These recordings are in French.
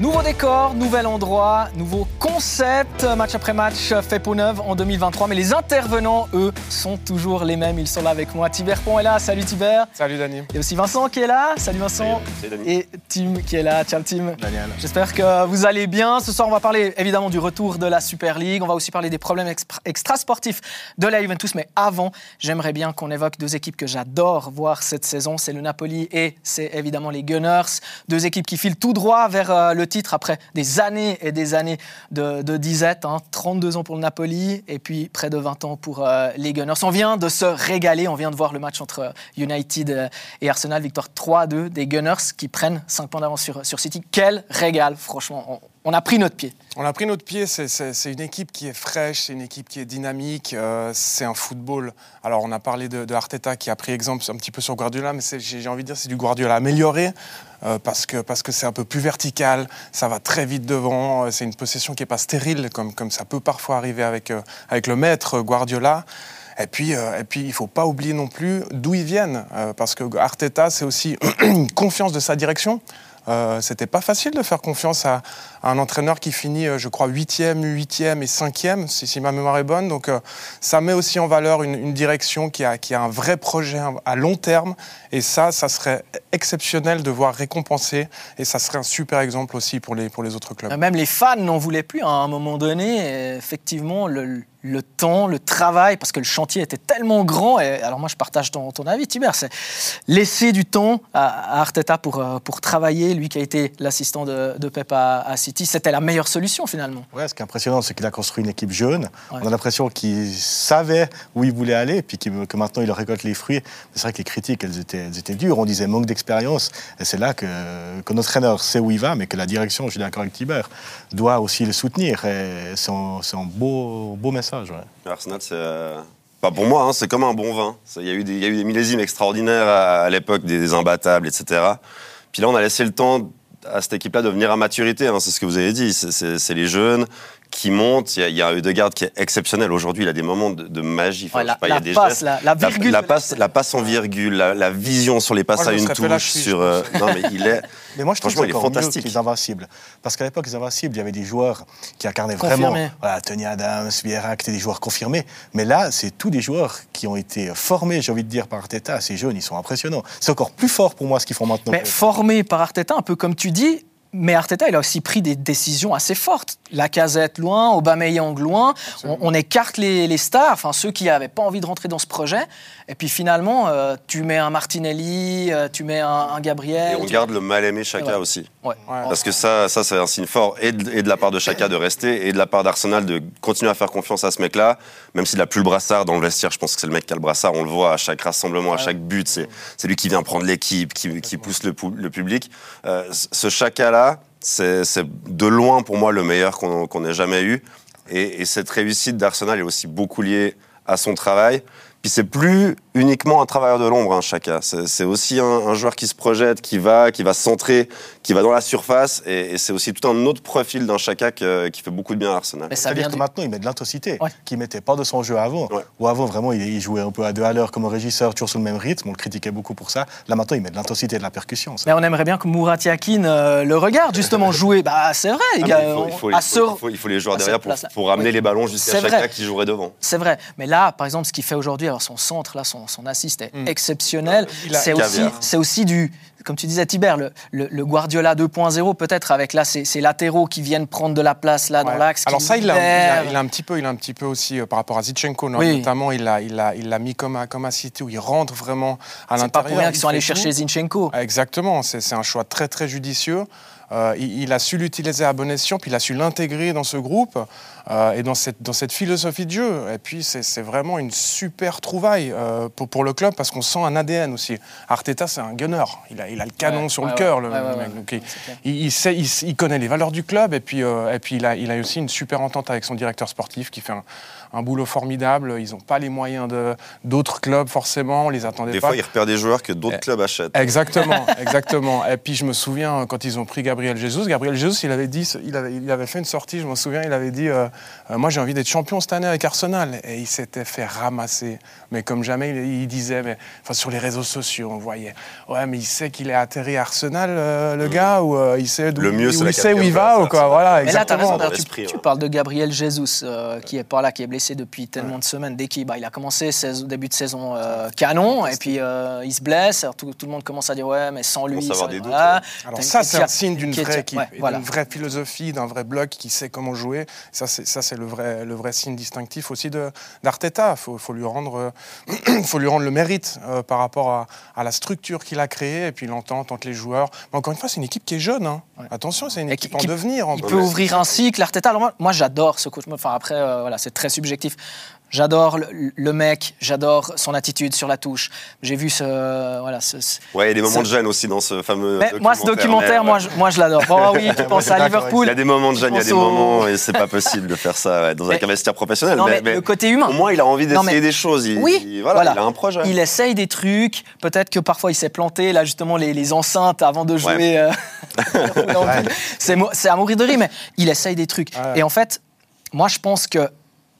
Nouveau décor, nouvel endroit, nouveau concept, match après match fait peau neuve en 2023. Mais les intervenants, eux, sont toujours les mêmes. Ils sont là avec moi. Tiber Pont est là. Salut Tiber. Salut Dani. Il y a aussi Vincent qui est là. Salut Vincent. Salut, Dani. Et Tim qui est là. Ciao Tim. Daniel. J'espère que vous allez bien. Ce soir, on va parler évidemment du retour de la Super League. On va aussi parler des problèmes extrasportifs de la Juventus. Mais avant, j'aimerais bien qu'on évoque deux équipes que j'adore voir cette saison. C'est le Napoli et c'est évidemment les Gunners. Deux équipes qui filent tout droit vers euh, le titre après des années et des années de, disette. hein. 32 ans pour le Napoli et puis près de 20 ans pour euh, les Gunners. On vient de se régaler. On vient de voir le match entre United euh, et Arsenal. Victoire 3-2 des Gunners qui prennent 5 points d'avance sur, sur City. Quel régal, franchement. On, a pris notre pied. On a pris notre pied, c'est- une équipe qui est fraîche, c'est une équipe qui est dynamique, euh, c'est un football. Alors on a parlé de, de Arteta qui a pris exemple un petit peu sur Guardiola, mais j'ai envie de dire c'est du Guardiola amélioré euh, parce que parce que c'est un peu plus vertical, ça va très vite devant, euh, c'est une possession qui est pas stérile comme comme ça peut parfois arriver avec euh, avec le maître Guardiola. Et puis, euh, et puis, il faut pas oublier non plus d'où ils viennent, parce que Arteta, c'est aussi une confiance de sa direction. Euh, C'était pas facile de faire confiance à un entraîneur qui finit, euh, je crois, 8e, 8e et 5e, si, ma mémoire est bonne. Donc, euh, ça met aussi en valeur une, direction qui a, qui a un vrai projet à long terme. Et ça, ça serait exceptionnel de voir récompensé. Et ça serait un super exemple aussi pour les, pour les autres clubs. Même les fans n'en voulaient plus à un moment donné. Effectivement, le, temps, le travail, parce que le chantier était tellement grand. Et alors moi, je partage ton, ton avis, Tiber. C'est laisser du temps à, à Arteta pour, euh, pour travailler. Lui qui a été l'assistant de, de Pep à, à City, c'était la meilleure solution finalement. Ouais, ce qui est impressionnant, c'est qu'il a construit une équipe jeune. Ouais. On a l'impression qu'il savait où il voulait aller, puis qu'il- que maintenant il récolte les fruits. C'est vrai que les critiques, elles étaient, elles étaient dures. On disait manque d'expérience. Et c'est là que, que notre entraîneur sait où il va, mais que la direction, je suis d'accord avec Tibert, doit aussi le soutenir. Et c'est un, c'est un beau, beau message. ouais. Arsenal, c'est. euh, Pas pour moi, hein, c'est comme un bon vin. Il y, a eu des- il y a eu des millésimes extraordinaires à, à l'époque, des, des imbattables, etc. Puis là, on a laissé le temps à cette équipe-là de venir à maturité. hein, c'est ce que vous avez dit. C'est- les jeunes qui montent. Il y a, il y a un Eudegaard qui est exceptionnel. Aujourd'hui, il a des moments de, de magie. Enfin, Ouais, je la, pas, il y a la des passe, gestes. la, la virgule. La, passe, la passe en virgule, la, la vision sur les passes Moi, à une touche. Sur, euh, non, mais il est. Mais moi, je trouve Franchement, que il est mieux fantastique. que les Invincibles. Parce qu'à l'époque, les Invincibles, il y avait des joueurs qui incarnaient vraiment. Voilà, Tony Adams, Vieira, qui étaient des joueurs confirmés. Mais là, c'est tous des joueurs qui ont été formés, j'ai envie de dire, par Arteta. Ces jeunes, ils sont impressionnants. C'est encore plus fort pour moi ce qu'ils font maintenant. Mais formé par Arteta, un peu comme tu dis. Mais Arteta, il a aussi pris des décisions assez fortes. La casette loin, Aubameyang loin. On, on écarte les, les stars, enfin ceux qui n'avaient pas envie de rentrer dans ce projet. Et puis finalement, euh, tu mets un Martinelli, euh, tu mets un, un Gabriel. Et on tu- garde le mal aimé Chaka Ouais. aussi. Ouais. Parce que ça, ça c'est un signe fort, et de, et de la part de Chaka de rester, et de la part d'Arsenal de continuer à faire confiance à ce mec-là, même s'il n'a plus le brassard dans le vestiaire. Je pense que c'est le mec qui a le brassard, on le voit à chaque rassemblement, à chaque but. C'est c'est lui qui vient prendre l'équipe, qui, qui pousse le, public. Euh, ce Chaka-là, c'est c'est de loin pour moi le meilleur qu'on qu'on ait jamais eu. Et, et cette réussite d'Arsenal est aussi beaucoup liée à son travail. Puis c'est plus uniquement un travailleur de l'ombre, hein, Chaka. C'est aussi un, un joueur qui se projette, qui va, qui va se centrer, qui va dans la surface. Et, et c'est aussi tout un autre profil d'un Chaka que- qui fait beaucoup de bien à Arsenal. C'est-à-dire que du- maintenant, il met de l'intensité, Ouais. qu'il mettait pas de son jeu avant. Ouais. Ou avant, vraiment, il, il jouait un peu à deux à l'heure comme un régisseur, toujours sur le même rythme. On le critiquait beaucoup pour ça. Là, maintenant, il met de l'intensité et de la percussion. ça. Mais on aimerait bien que Murat Yakin euh, le regarde justement jouer. Bah c'est vrai, les gars. mais il, faut, on- il faut- à il ce- faut- il faut- il faut les joueurs derrière pour, pour ramener Oui. les ballons jusqu'à Chaka vrai. qui jouerait devant. C'est vrai, mais là, par exemple, ce qu'il fait aujourd'hui, alors son centre, là, son, son assist est Mm. exceptionnel. A- C'est aussi, c'est aussi du, comme tu disais, Tiber, le, le- le Guardiola 2.0 peut-être avec là ces, ces latéraux qui viennent prendre de la place là dans l'axe. Alors ça, il a, il a un petit peu, il a un petit peu aussi euh, par rapport à Zichenko, no- Oui. notamment, il l'a, il l'a, il l'a mis comme à, comme à City où il rentre vraiment à C'est l'intérieur. pas pour rien il qu'ils sont allés chercher Zinchenko. Exactement, c'est, c'est un choix très très judicieux. Euh, il, il a su l'utiliser à bon escient, puis il a su l'intégrer dans ce groupe euh, et dans cette, dans cette philosophie de jeu. Et puis c'est, vraiment une super trouvaille euh, pour, pour le club parce qu'on sent un ADN aussi. Arteta, c'est un gunner. Il a, il a le canon Ouais, sur ouais, le cœur, ouais, le, mec. Donc, il- il, sait, il, connaît les valeurs du club et puis, et puis il, a, il a aussi une super entente avec son directeur sportif qui fait un, un boulot formidable. Ils n'ont pas les moyens de- d'autres clubs, forcément. On les attendait Des pas. fois, il repère des joueurs que d'autres Eh, clubs achètent. Exactement, exactement. Et puis je me souviens quand ils ont pris Gabriel Jesus, Gabriel Jesus, il avait dit, il avait, il avait fait une sortie, je me souviens, il avait dit, euh, Euh, moi j'ai envie d'être champion cette année avec Arsenal, et il s'était fait ramasser. Mais comme jamais, il, il disait, mais enfin sur les réseaux sociaux, on voyait, ouais, mais il sait qu'il est atterri à Arsenal, euh, le gars, ou euh, il sait d'où Le mieux, où il sait où il quatrième va, ou quoi, voilà, Mais là, exactement. raison. dans d'ailleurs, tu, tu parles de Gabriel Jesus, euh, qui est pas là, qui est blessé depuis tellement de semaines. Dès qu'il bah, il a commencé saison- début de saison euh, canon, et puis euh, il se blesse. Alors, tout, tout le monde commence à dire ouais, mais sans lui, des doutes, voilà. Alors ça, c'est un signe d'une vraie équipe, ouais, et voilà. d'une vraie philosophie, d'un vrai bloc qui sait comment jouer. Ça, c'est ça, c'est le vrai, le vrai signe distinctif aussi de d'Arteta. Il faut, faut lui rendre, euh, faut lui rendre le mérite euh, par rapport à, à la structure qu'il a créée et puis l'entente entre les joueurs. Mais encore une fois, c'est une équipe qui est jeune. hein. Attention, c'est une équipe qui- en qui- devenir. en Il peut ouvrir un cycle, Arteta. Alors moi, moi, j'adore ce coach. Enfin après, euh, voilà, c'est très subjectif. J'adore le, le mec, j'adore son attitude sur la touche. J'ai vu ce, voilà, ce, ce- Ouais, il y a des moments Ça- de gêne aussi dans ce fameux. Mais moi, ce documentaire, mais, moi, ouais. je, moi, je l'adore. Oh oui, tu penses à Liverpool. Il y a des moments de gêne, il y a des au- moments et c'est pas possible de faire ça ouais, dans un Mais- vestiaire professionnel. Non, mais, le côté humain. au moins, il a envie d'essayer mais- des choses. Il, Oui, il- voilà, voilà. il a un projet. Il essaye des trucs. Peut-être que parfois il s'est planté. Là, justement, les, les enceintes avant de jouer. euh, c'est mo- c'est à mourir de rire, mais il essaye des trucs. Ouais. Et en fait, moi, je pense que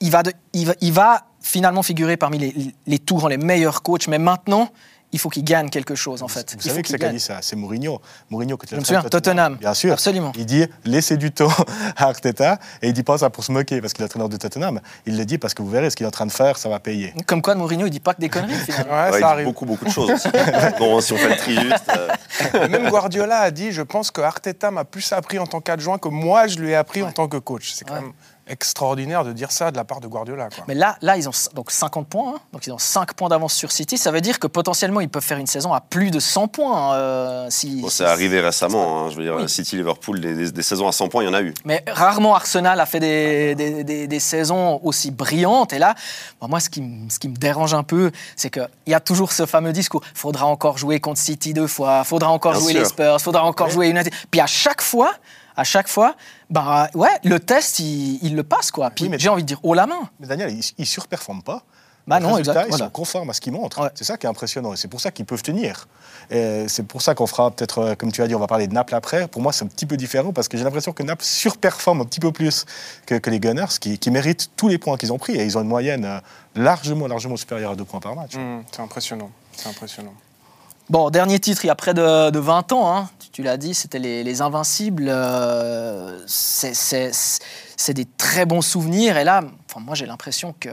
il va, de- il va, il va finalement figurer parmi les, les tout grands, les meilleurs coachs. Mais maintenant, il faut qu'il gagne quelque chose, en fait. Vous Il savez que c'est qui a dit ça C'est Mourinho. Mourinho, quand il Je a me souviens, Tottenham. Bien sûr. Absolument. Il dit laissez du temps à Arteta et il dit pas ça pour se moquer parce qu'il est entraîneur de Tottenham. Il le dit parce que vous verrez ce qu'il est en train de faire, ça va payer. Comme quoi, Mourinho, il dit pas que des conneries, finalement. Ouais, Ouais, il dit beaucoup, beaucoup de choses aussi. bon, si on fait le tri juste. euh, même Guardiola a dit, je pense que Arteta m'a plus appris en tant qu'adjoint que moi, je lui ai appris en tant que coach. C'est quand Ouais. même extraordinaire de dire ça de la part de Guardiola. Quoi. Mais là, là, ils ont donc 50 points. hein. Donc, ils ont 5 points d'avance sur City. Ça veut dire que potentiellement, ils peuvent faire une saison à plus de 100 points. euh, si, bon, si- c'est arrivé récemment. hein, je veux dire, Oui. City, Liverpool, des, des- des saisons à 100 points, il y en a eu. Mais rarement Arsenal a fait des, des, des- des saisons aussi brillantes. Et là, bon, moi, ce qui, me- ce qui me dérange un peu, c'est qu'il y a toujours ce fameux discours faudra encore jouer contre City deux fois, faudra encore Bien jouer sûr. les Spurs, faudra encore jouer United. Puis à chaque fois, à chaque fois, bah ouais, le test, il, il le passe quoi. Puis Oui, mais- j'ai envie de dire haut la main. Mais Daniel, ils ne surperforment pas. Bah non, exact, Ils voilà. sont conformes à ce qu'ils montrent. Ouais. C'est ça qui est impressionnant. Et c'est pour ça qu'ils peuvent tenir. C'est pour ça qu'on fera peut-être, euh, comme tu as dit, on va parler de Naples après. Pour moi, c'est un petit peu différent parce que j'ai l'impression que Naples surperforme un petit peu plus que, que les Gunners, qui, qui méritent tous les points qu'ils ont pris. Et ils ont une moyenne euh, largement, largement supérieure à deux points par match. Hum, c'est impressionnant. C'est impressionnant. Bon, dernier titre, il y a près de, de 20 ans, hein. tu, tu l'as dit, c'était les, les Invincibles. euh, c'est- des très bons souvenirs. Et là, enfin, moi, j'ai l'impression que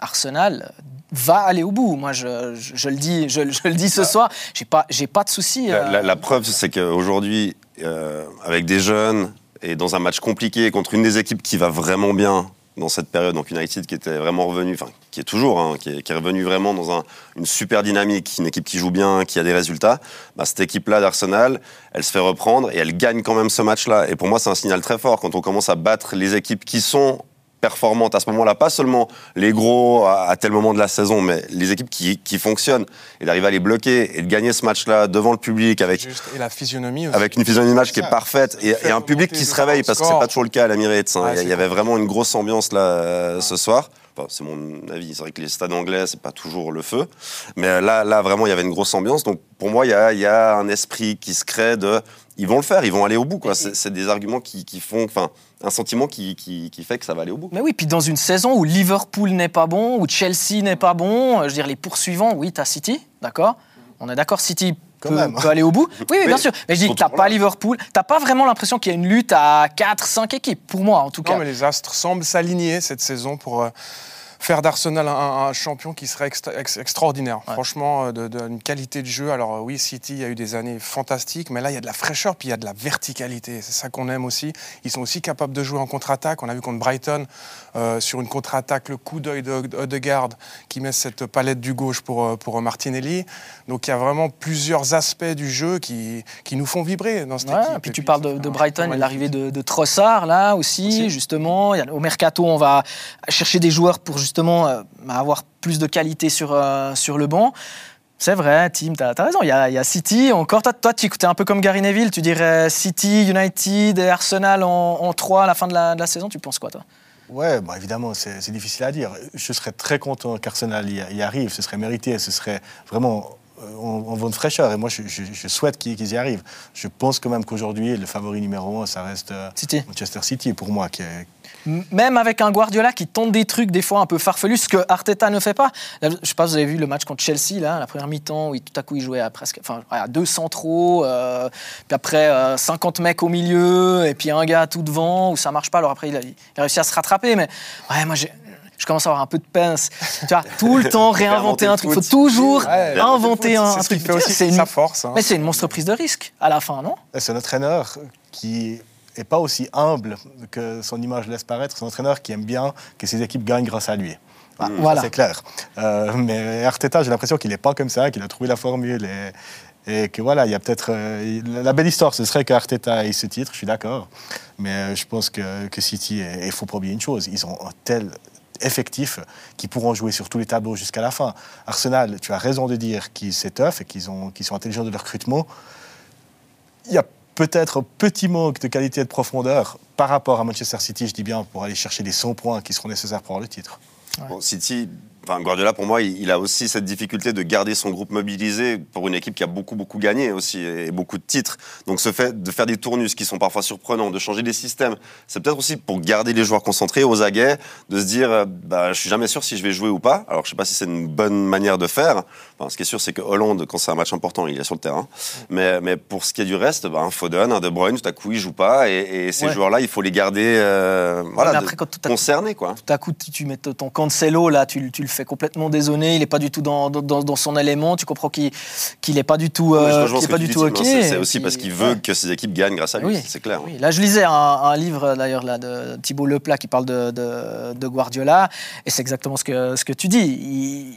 Arsenal va aller au bout. Moi, je, je- je le dis, je, je le dis ce soir, j'ai pas, pas de souci. La, euh, la- la preuve, c'est qu'aujourd'hui, euh, avec des jeunes et dans un match compliqué contre une des équipes qui va vraiment bien dans cette période, donc United qui était vraiment revenu, enfin qui est toujours, hein, qui, est, revenu vraiment dans un- une super dynamique, une équipe qui joue bien, qui a des résultats, bah, cette équipe-là d'Arsenal, elle se fait reprendre et elle gagne quand même ce match-là. Et pour moi, c'est un signal très fort quand on commence à battre les équipes qui sont performantes à ce moment-là, pas seulement les gros à, à tel moment de la saison, mais les équipes qui, qui fonctionnent et d'arriver à les bloquer et de gagner ce match-là devant le public avec Juste, et la physionomie aussi. avec une physionomie match qui est parfaite et, un public qui se réveille le parce que c'est pas toujours le cas à l'Emirates. hein. Il y, avait vraiment une grosse ambiance là euh, ce soir. Enfin, c'est mon avis. C'est vrai que les stades anglais c'est pas toujours le feu, mais là, là vraiment il y avait une grosse ambiance. Donc pour moi il y a, il y a un esprit qui se crée de ils vont le faire, ils vont aller au bout. quoi. C'est c'est des arguments qui, qui font, enfin un sentiment qui, qui, qui fait que ça va aller au bout. Mais oui, puis dans une saison où Liverpool n'est pas bon, où Chelsea n'est pas bon, euh, je veux dire, les poursuivants, oui, t'as City, d'accord? On est d'accord, City Quand peut, même. peut aller au bout? Oui, oui, bien sûr. Mais je dis, t'as pas là. Liverpool, t'as pas vraiment l'impression qu'il y a une lutte à 4-5 équipes, pour moi en tout cas. Non, mais les Astres semblent s'aligner cette saison pour euh, faire d'Arsenal un, un champion qui serait extra- ex- extraordinaire. Franchement, euh, de- d'une qualité de jeu. Alors euh, oui, City a eu des années fantastiques, mais là, il y a de la fraîcheur, puis il y a de la verticalité. C'est ça qu'on aime aussi. Ils sont aussi capables de jouer en contre-attaque. On a vu contre Brighton, euh, sur une contre-attaque, le coup d'œil de Odegaard qui met cette palette du gauche pour, euh, pour Martinelli. Donc il y a vraiment plusieurs aspects du jeu qui, qui nous font vibrer dans cette Ouais, équipe. et puis tu parles de, Brighton et l'arrivée de, de Trossard là aussi, Aussi. justement. Il y a- au mercato, on va chercher des joueurs pour justement euh, avoir plus de qualité sur, euh, sur le banc. C'est vrai, Tim, tu as, raison. Il y, a, il y a City. Encore, toi, toi tu es un peu comme Gary Neville. Tu dirais City, United et Arsenal en, en 3 à la fin de la, de la saison. Tu penses quoi, toi? Ouais, bon, évidemment, c'est difficile à dire. Je serais très content qu'Arsenal y, arrive. Ce serait mérité. Ce serait vraiment en, en vent de fraîcheur. Et moi, je, je- je souhaite qu'ils y arrivent. Je pense quand même qu'aujourd'hui, le favori numéro un, ça reste euh, City. Manchester City pour moi. Qui est- M- Même avec un Guardiola qui tente des trucs des fois un peu farfelus, ce que Arteta ne fait pas. Là, Je sais pas, vous avez vu le match contre Chelsea, là, la première mi-temps, où il- tout à coup il jouait à presque, enfin, à deux centraux, euh, puis après euh, 50 mecs au milieu, et puis un gars tout devant, où ça marche pas. Alors après, il a, il a réussi à se rattraper, mais ouais, moi j'ai. Je commence à avoir un peu de peine. Tu vois, tout le temps réinventer un truc. Il faut toujours Ouais, inventer un, ce truc. C'est une- sa force. hein. Mais c'est une monstre prise de risque à la fin, non? C'est un entraîneur qui n'est pas aussi humble que son image laisse paraître. C'est un entraîneur qui aime bien que ses équipes gagnent grâce à lui. Bah, Voilà. C'est clair. Euh, mais Arteta, j'ai l'impression qu'il n'est pas comme ça, qu'il a trouvé la formule. Et, et que voilà, il y a peut-être. euh, la belle histoire, ce serait qu'Arteta ait ce titre, je suis d'accord. Mais euh, je pense que, que City, il faut pas oublier une chose, ils ont un tel effectif qu'ils pourront jouer sur tous les tableaux jusqu'à la fin. Arsenal, tu as raison de dire qu'ils tough et qu'ils ont- qu'ils sont intelligents de leur recrutement. Il y a peut-être un petit manque de qualité et de profondeur par rapport à Manchester City, je dis bien, pour aller chercher les 100 points qui seront nécessaires pour avoir le titre. Bon, City, enfin, Guardiola, pour moi, il, il a aussi cette difficulté de garder son groupe mobilisé pour une équipe qui a beaucoup, beaucoup gagné aussi et beaucoup de titres. Donc, ce fait de faire des tournus qui sont parfois surprenants, de changer des systèmes, c'est peut-être aussi pour garder les joueurs concentrés, aux aguets, de se dire, euh, bah, je suis jamais sûr si je vais jouer ou pas. Alors, je sais pas si c'est une bonne manière de faire. Enfin, ce qui est sûr, c'est que Hollande, quand c'est un match important, il est sur le terrain. Mais, mais pour ce qui est du reste, bah, un Foden, un De Bruyne, tout à coup, ils jouent pas. Et, et ces Ouais. joueurs-là, il faut les garder, euh, voilà, après, quand concernés, quoi. tout à coup, tu, mets ton Cancelo, là, tu, tu le fais complètement désonné, il n'est pas du tout dans, dans, dans son élément, tu comprends qu'il n'est pas du tout, euh, pas du OK. C'est- aussi parce qu'il veut ouais. que ses équipes gagnent grâce à lui, Oui, c'est clair. oui. Là, je lisais un, un livre d'ailleurs là de Thibault Leplat qui parle de, de, de Guardiola, et c'est exactement ce que, ce que tu dis. Il,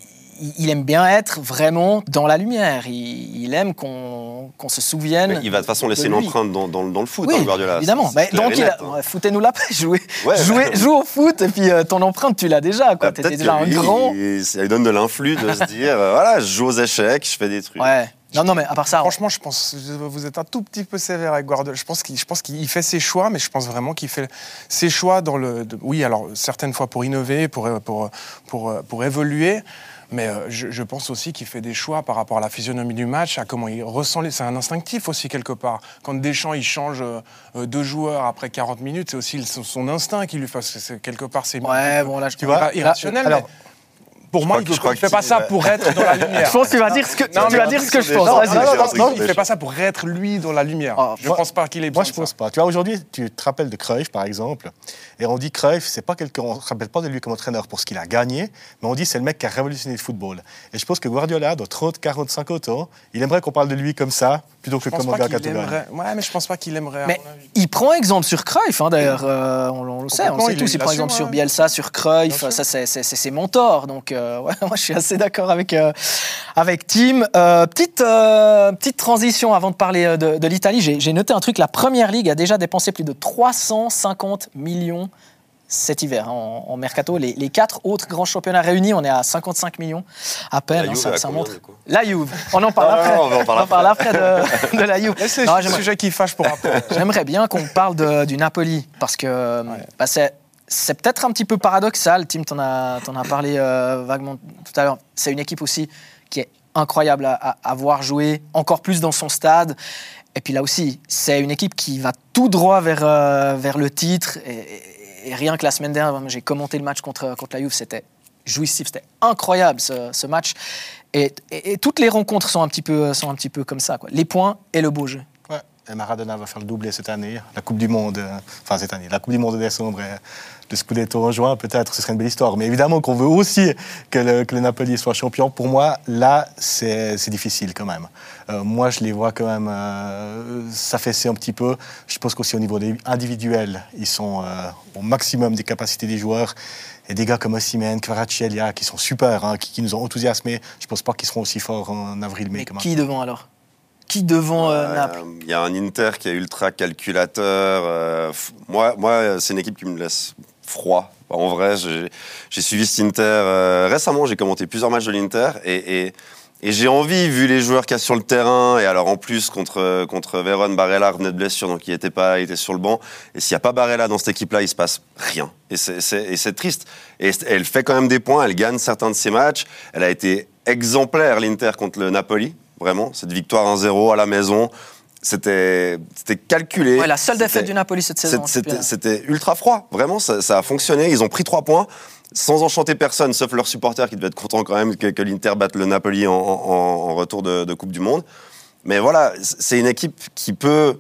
il- aime bien être vraiment dans la lumière. Il, il aime qu'on qu'on se souvienne. Mais il va de toute façon laisser de une lui. empreinte dans, dans- dans le foot, Oui, hein, Guardiola. évidemment. Clair donc, hein. foutez-nous la paix. Jouez, Ouais. jouez, joue au foot, et puis euh, ton empreinte, tu l'as déjà. Bah, Tu Peut-être déjà un lui, grand. il- ça lui donne de l'influx de se dire, euh, voilà, je joue aux échecs, je fais des trucs. Ouais. Non, non, mais à part ça, Franchement, je pense vous êtes un tout petit peu sévère avec Guardiola. Je pense qu'il, je pense qu'il fait ses choix, mais je pense vraiment qu'il fait ses choix dans le. de- oui, alors certaines fois pour innover, pour pour pour, pour évoluer. Mais euh, je, je pense aussi qu'il fait des choix par rapport à la physionomie du match, à comment il ressent les. C'est un instinctif aussi quelque part. Quand Deschamps il change euh, euh, deux joueurs après 40 minutes, c'est aussi son, instinct qui lui c'est- quelque part, c'est ouais, bon, là, je tu vois, irrationnel. alors, mais pour moi, crois il ne fait pas ça pour être dans la lumière. Je pense que tu vas dire ce que, tu vas dire ce que je pense. Non, il les fait pas ça pour être lui dans la lumière. Ah, je moi- pense pas qu'il est Moi, je pense pas. Tu vois, aujourd'hui, tu te rappelles de Cruyff, par exemple, et on dit Cruyff, c'est pas quelqu'un, on se rappelle pas de lui comme entraîneur pour ce qu'il a gagné, mais on dit c'est le mec qui a révolutionné le football. Et je pense que Guardiola, dans 30, 40, 50 ans, il aimerait qu'on parle de lui comme ça, plutôt que Je. Ouais, mais je pense pas qu'il aimerait. Mais il prend exemple sur Cruyff, hein, d'ailleurs, euh, on, on le sait, on le sait tous. il Il prend exemple sur ouais. Bielsa, sur Cruyff, ça c'est c'est- c'est ses mentors. Donc, euh, ouais, moi je suis assez d'accord avec, euh, avec Tim. Euh, petite, euh, petite transition avant de parler de, de l'Italie. J'ai j'ai noté un truc la première ligue a déjà dépensé plus de 350 millions cet hiver hein, en, en mercato. Les, les quatre autres grands championnats réunis, on est à 55 millions à peine. La hein, Juve, ça, montre. La Juve, on en parle après. on en On en parle après de, de la Juve. C'est j'aimerais- sujet qui fâche pour après. J'aimerais bien qu'on parle de- du Napoli parce que bah, c'est, c'est peut-être un petit peu paradoxal. Tim, t'en as, t'en as parlé euh, vaguement tout à l'heure. C'est une équipe aussi qui est incroyable à, à- à voir jouer, encore plus dans son stade. Et puis là aussi, c'est une équipe qui va tout droit vers, euh, vers le titre. Et, et- et rien que la semaine dernière, j'ai commenté le match contre, contre la Juve, c'était jouissif, c'était incroyable ce, ce match. Et, et- toutes les rencontres sont un petit peu, sont un petit peu comme ça. Quoi. Les points et le beau jeu. Ouais. Et Maradona va faire le doublé cette année. La Coupe du Monde, euh, enfin cette année, la Coupe du Monde de décembre le Scudetto en juin, peut-être, ce serait une belle histoire. Mais évidemment qu'on veut aussi que le, que le Napoli soit champion. Pour moi, là, c'est difficile quand même. Euh, moi, je les vois quand même euh, s'affaisser un petit peu. Je pense qu'aussi au niveau des individuels, ils sont euh, au maximum des capacités des joueurs. Et des gars comme Osimhen, Kvaratskhelia, qui sont super, hein, qui, qui nous ont enthousiasmés, je pense pas qu'ils seront aussi forts en avril-mai. Qui devant alors? Qui devant euh, Euh, Naples? Il y a un Inter qui est ultra calculateur. euh, moi, moi c'est une équipe qui me laisse froid. En vrai, j'ai suivi cet Inter euh, récemment. J'ai commenté plusieurs matchs de l'Inter et, j'ai envie, vu les joueurs qu'il y a sur le terrain, et alors en plus contre, contre Véron, Barella revenait de blessure, donc il était pas, était sur le banc. Et s'il n'y a pas Barella dans cette équipe-là, il se passe rien. Et c'est triste. Et elle fait quand même des points, elle gagne certains de ses matchs. Elle a été exemplaire, l'Inter, contre le Napoli, vraiment. Cette victoire 1-0 à la maison. C'était calculé. Ouais, la seule défaite du Napoli cette saison. C'était ultra froid, vraiment, ça, ça, a fonctionné. Ils ont pris trois points sans enchanter personne, sauf leurs supporters qui devaient être contents quand même que, l'Inter batte le Napoli en, retour de, Coupe du Monde. Mais voilà, c'est une équipe qui peut,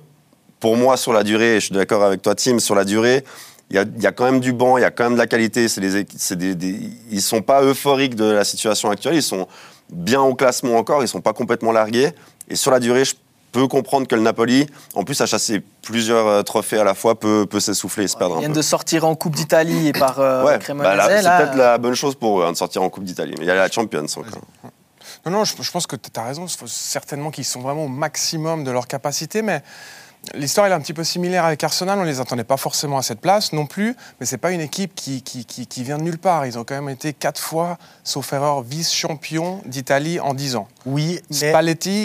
pour moi, sur la durée, et je suis d'accord avec toi, Tim, sur la durée, il y, a, quand même du banc, il y a quand même de la qualité. Des, des, ils ne sont pas euphoriques de la situation actuelle, ils sont bien au classement encore, ils ne sont pas complètement largués. Et sur la durée, je peut comprendre que le Napoli, en plus, a chassé plusieurs euh, trophées à la fois, peut, peut s'essouffler et se perdre Ils viennent de sortir en Coupe d'Italie et par euh, ouais, bah C'est peut-être la bonne chose pour eux hein, de sortir en Coupe d'Italie. Mais il y a la Champions encore. Non, non, je, je pense que tu as raison. Certainement qu'ils sont vraiment au maximum de leur capacité, mais L'histoire est un petit peu similaire avec Arsenal. On ne les attendait pas forcément à cette place non plus, mais ce n'est pas une équipe qui, qui, qui, vient de nulle part. Ils ont quand même été quatre fois, sauf erreur, vice-champion d'Italie en dix ans. Oui, mais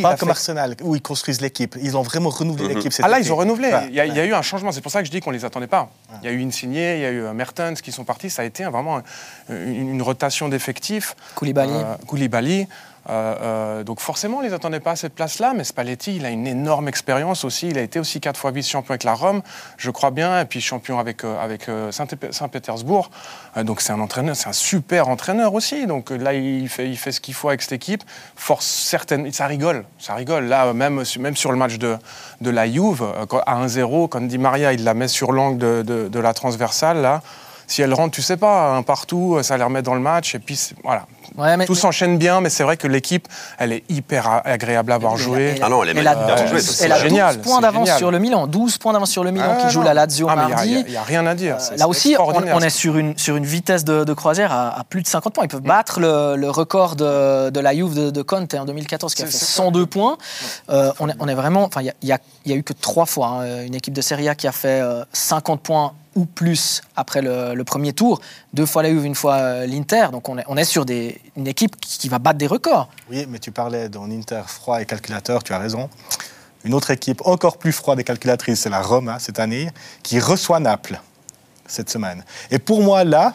pas comme Arsenal, où ils construisent l'équipe. Ils ont vraiment renouvelé mhm. l'équipe. Ah là, ils ont renouvelé. il, y a, eu un changement. C'est pour ça que je dis qu'on ne les attendait pas. Il y a eu Insigne, il y a eu euh, Mertens qui sont partis. Ça a été vraiment une, rotation d'effectifs. Koulibaly. Euh, Koulibaly. Euh, euh, donc forcément, on ne les attendait pas à cette place-là, mais Spalletti, il a une énorme expérience aussi. Il a été aussi quatre fois vice-champion avec la Rome, je crois bien, et puis champion avec, euh, avec Saint-Pétersbourg. donc c'est un entraîneur, c'est un super entraîneur aussi. Donc là, il fait, ce qu'il faut avec cette équipe. Force certaine, ça rigole, ça rigole. Là, même, même sur le match de, de la Juve, à 1-0, quand Di Maria, il la met sur l'angle de, de, de la transversale, là si elle rentre, tu sais pas, un partout, ça les remet dans le match. Et puis, voilà. Tout s'enchaîne bien, mais c'est vrai que l'équipe, elle est hyper agréable à voir jouer. ah non, elle est elle a, elle a 12 points d'avance sur le Milan. 12 points d'avance sur le Milan qui joue la Lazio ah, mardi. Il n'y a, rien à dire. Euh, là aussi, on, est sur une, sur une vitesse de, croisière à, plus de 50 points. Ils peuvent battre le, record de, de, la Juve de, de, Conte en 2014 qui a fait 102 points. Euh, on, est, on, est, vraiment. Enfin, il n'y a, a, eu que trois fois hein, une équipe de Serie A qui a fait 50 euh, points ou plus après le, premier tour. Deux fois la Juve, une fois euh, l'Inter. Donc on est, on est sur des, une équipe qui, va battre des records. Oui, mais tu parlais d'un Inter froid et calculateur, tu as raison. Une autre équipe encore plus froide et calculatrice, c'est la Roma cette année, qui reçoit Naples cette semaine. Et pour moi, là,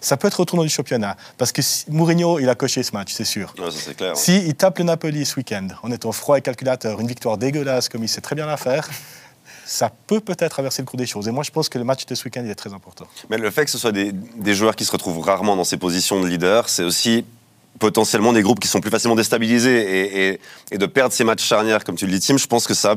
ça peut être au tournoi du championnat. Parce que Mourinho, il a coché ce match, c'est sûr. ça, clair, si il tape le Napoli ce week-end, en étant froid et calculateur, une victoire dégueulasse comme il sait très bien la faire, ça peut peut-être traverser le cours des choses. Et moi, je pense que le match de ce week-end est très important. Mais le fait que ce soit des, joueurs qui se retrouvent rarement dans ces positions de leader, c'est aussi potentiellement des groupes qui sont plus facilement déstabilisés et, et, de perdre ces matchs charnières, comme tu le dis, Tim, je pense que ça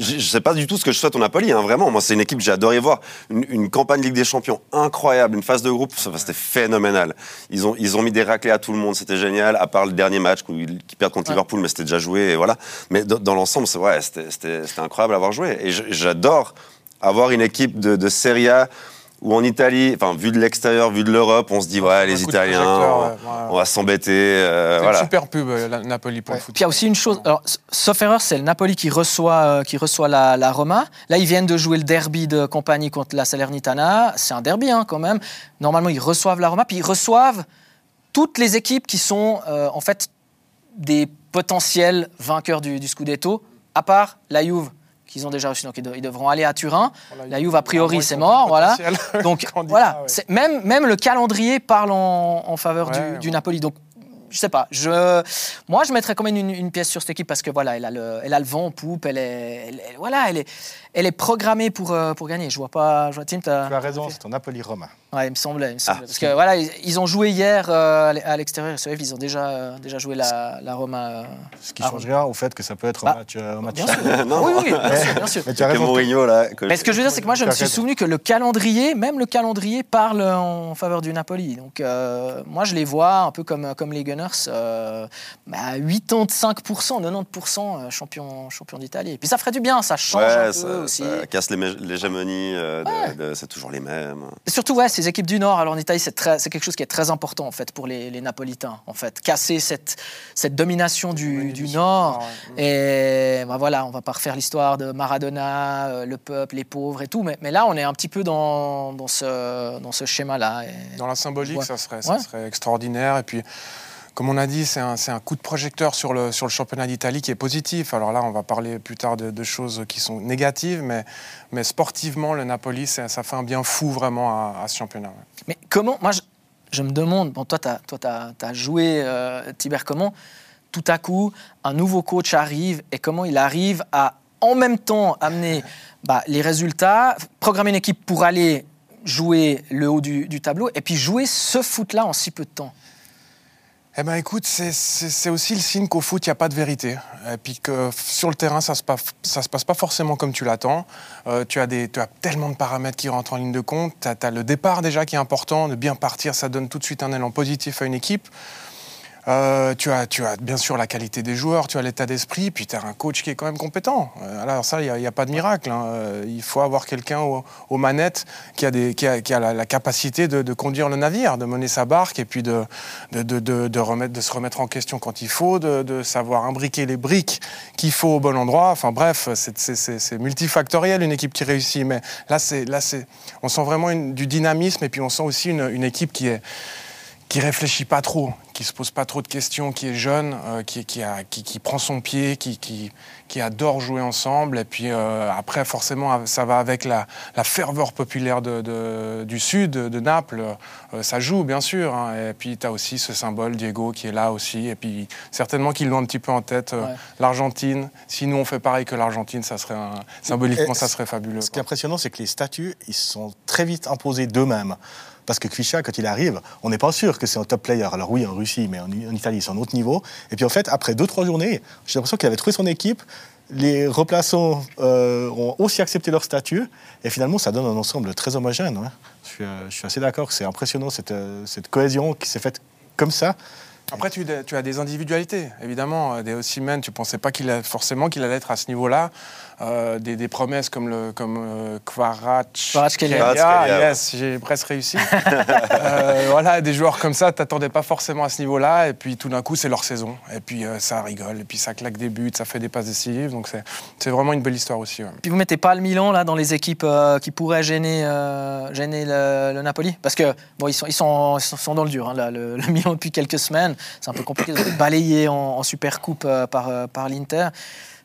je ne sais pas du tout ce que je souhaite au Napoli, hein, vraiment. Moi, c'est une équipe que j'ai adoré voir. Une, campagne Ligue des Champions incroyable, une phase de groupe, c'était phénoménal. Ils ont, ils ont mis des raclés à tout le monde, c'était génial, à part le dernier match où ils perdent contre Liverpool, mais c'était déjà joué, et voilà. Mais dans, l'ensemble, c'est ouais, c'était incroyable à avoir joué. Et j'adore avoir une équipe de, de Serie A ou en Italie, enfin vu de l'extérieur, vu de l'Europe, on se dit ouais les Italiens, on, va s'embêter. Euh, c'est voilà. une super pub euh, Napoli pour le foot. Puis il y a aussi une chose, alors, sauf erreur, c'est le Napoli qui reçoit, euh, qui reçoit la, Roma. Là ils viennent de jouer le derby de compagnie contre la Salernitana. C'est un derby hein, quand même. Normalement ils reçoivent la Roma, puis ils reçoivent toutes les équipes qui sont en fait des potentiels vainqueurs du, du Scudetto, à part la Juve qu'ils ont déjà reçu. Donc ils, devront aller à Turin. la Juve, a priori, c'est mort. Voilà. Donc voilà, même, même le calendrier parle en, faveur du, du, Napoli. Donc je sais pas. Je, moi, je mettrais quand même une, pièce sur cette équipe parce que voilà, elle a le, elle a le vent en poupe. Elle est, voilà, elle est, elle est programmée pour, euh, pour gagner. Je vois pas. Je vois, Tim, tu as raison, c'est ton Napoli-Roma. Ouais, il me semblait. Ah. Parce que voilà, ils, ont joué hier euh, à l'extérieur. Ils ont déjà, euh, déjà joué la, la Roma. Ce qui change rien au fait que ça peut être un bah, match. Un match non. Oui, oui, bien sûr. Bien sûr. Mais tu as raison. Mourinho, là, Mais ce que je veux dire, c'est que moi, je me suis souvenu que le calendrier, même le calendrier, parle en faveur du Napoli. Donc, moi, je les vois un peu comme, comme les Gunners bah, 85%, 90% champion, champion d'Italie. Et puis ça ferait du bien, ça change un peu aussi. Ça casse l'hégémonie, euh, c'est toujours les mêmes. Et surtout, ouais, ces équipes du Nord, alors en Italie, c'est quelque chose qui est très important en fait pour les, les Napolitains. En fait, casser cette, cette domination du, du Nord. Et bah, voilà, on va pas refaire l'histoire de Maradona, euh, le peuple, les pauvres et tout, mais, mais là, on est un petit peu dans, dans ce, dans ce schéma-là. Dans la symbolique, ça, serait, ça serait extraordinaire. Et puis comme on a dit, c'est un, coup de projecteur sur le, championnat d'Italie qui est positif. Alors là, on va parler plus tard de, choses qui sont négatives, mais, sportivement, le Napoli, ça, fait un bien fou vraiment à, ce championnat. Mais comment, moi, je, me demande, toi, tu as, joué, euh, comment tout à coup, un nouveau coach arrive et comment il arrive à en même temps amener bah, les résultats, programmer une équipe pour aller jouer le haut du tableau et puis jouer ce foot-là en si peu de temps? Eh ben écoute, c'est aussi le signe qu'au foot, il n'y a pas de vérité. Et puis que sur le terrain, ça ne se, passe, pas forcément comme tu l'attends. Euh, tu, as tu tellement de paramètres qui rentrent en ligne de compte. Tu as, le départ déjà qui est important. De bien partir, ça donne tout de suite un élan positif à une équipe. Euh, tu, as, tu as bien sûr la qualité des joueurs, tu as l'état d'esprit, puis tu as un coach qui est quand même compétent. Euh, alors ça, il n'y a, pas de miracle. Hein. Euh, il faut avoir quelqu'un aux, manettes qui a, la, capacité de, conduire le navire, de mener sa barque et puis de, se remettre en question quand il faut, de, savoir imbriquer les briques qu'il faut au bon endroit. Enfin bref, c'est multifactoriel une équipe qui réussit. Mais là, là on sent vraiment du dynamisme et puis on sent aussi une équipe qui est qui réfléchit pas trop, qui se pose pas trop de questions, qui est jeune, euh, qui, qui, a, qui, qui, prend son pied, qui, qui, adore jouer ensemble. Et puis euh, après, forcément, ça va avec la, la ferveur populaire de, de, du sud, de Naples. Euh, ça joue, bien sûr. Hein. Et puis tu as aussi ce symbole, Diego, qui est là aussi. Et puis certainement qu'ils l'ont un petit peu en tête. Ouais. L'Argentine, si nous on fait pareil que l'Argentine, ça serait un, symboliquement, et ça serait fabuleux. Ce qui est impressionnant, c'est que les statuts, ils sont très vite imposés d'eux-mêmes. Parce que Kvisha, quand il arrive, on n'est pas sûr que c'est un top player. Alors oui, en Russie, mais en, Italie, c'est un autre niveau. Et puis en fait, après deux, trois journées, j'ai l'impression qu'il avait trouvé son équipe. Les remplaçants euh, ont aussi accepté leur statut. Et finalement, ça donne un ensemble très homogène. Hein. Je, suis, euh, je, suis, assez d'accord. C'est impressionnant cette, euh, cette cohésion qui s'est faite comme ça. Après, tu, as des individualités, évidemment. Des Osimhen, tu ne pensais pas forcément qu'il allait être à ce niveau-là. Euh, des, des, promesses comme, le, comme euh, Kvaratskhelia. Yes, j'ai presque réussi. euh, voilà, des joueurs comme ça, tu t'attendais pas forcément à ce niveau-là. Et puis tout d'un coup, c'est leur saison. Et puis euh, ça rigole. Et puis ça claque des buts, ça fait des passes décisives. Donc c'est vraiment une belle histoire aussi. Ouais. Puis vous mettez pas le Milan là dans les équipes euh, qui pourraient gêner, gêner le, le, Napoli? Parce que bon, ils sont, ils sont, ils sont dans le dur. Hein, là, le, le, Milan depuis quelques semaines, c'est un peu compliqué de balayé en, en super coupe par, par l'Inter.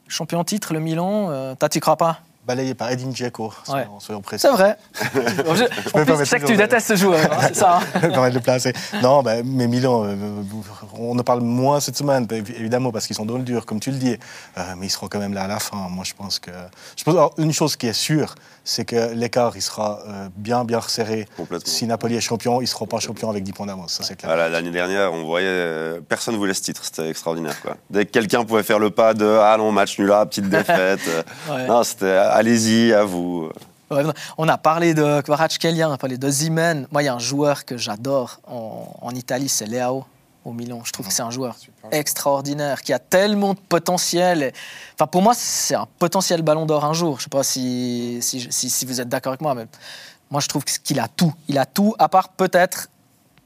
Champion titre, le Milan, euh, crois pas? Balayé par Edin Dzeko, ouais. soyons précis. C'est vrai. je, je, en plus, je sais que tu détestes ce joueur, hein, c'est ça. Hein de le placer. Non, bah, mais Milan, euh, on en parle moins cette semaine, évidemment, parce qu'ils sont dans le dur, comme tu le dis. Euh, mais ils seront quand même là à la fin. Moi, je pense que. Je pense, alors, une chose qui est sûre, c'est que l'écart, il sera euh, bien, bien resserré. Si Napoli est champion, ils ne seront pas champions avec 10 points d'avance, ça c'est clair. Voilà, L'année dernière, on voyait, euh, personne ne voulait ce titre, c'était extraordinaire. Quoi. Dès que quelqu'un pouvait faire le pas de Ah non, match nul là, petite défaite, ouais. non, c'était allez-y, à vous. Ouais, on a parlé de Kvaratskhelia, on a parlé de Zimen. Moi, il y a un joueur que j'adore en, en Italie, c'est Leao au Milan. Je trouve que c'est un joueur extraordinaire, qui a tellement de potentiel. Enfin, pour moi, c'est un potentiel ballon d'or un jour. Je ne sais pas si, si, si, si vous êtes d'accord avec moi, mais moi, je trouve qu'il a tout. Il a tout, à part peut-être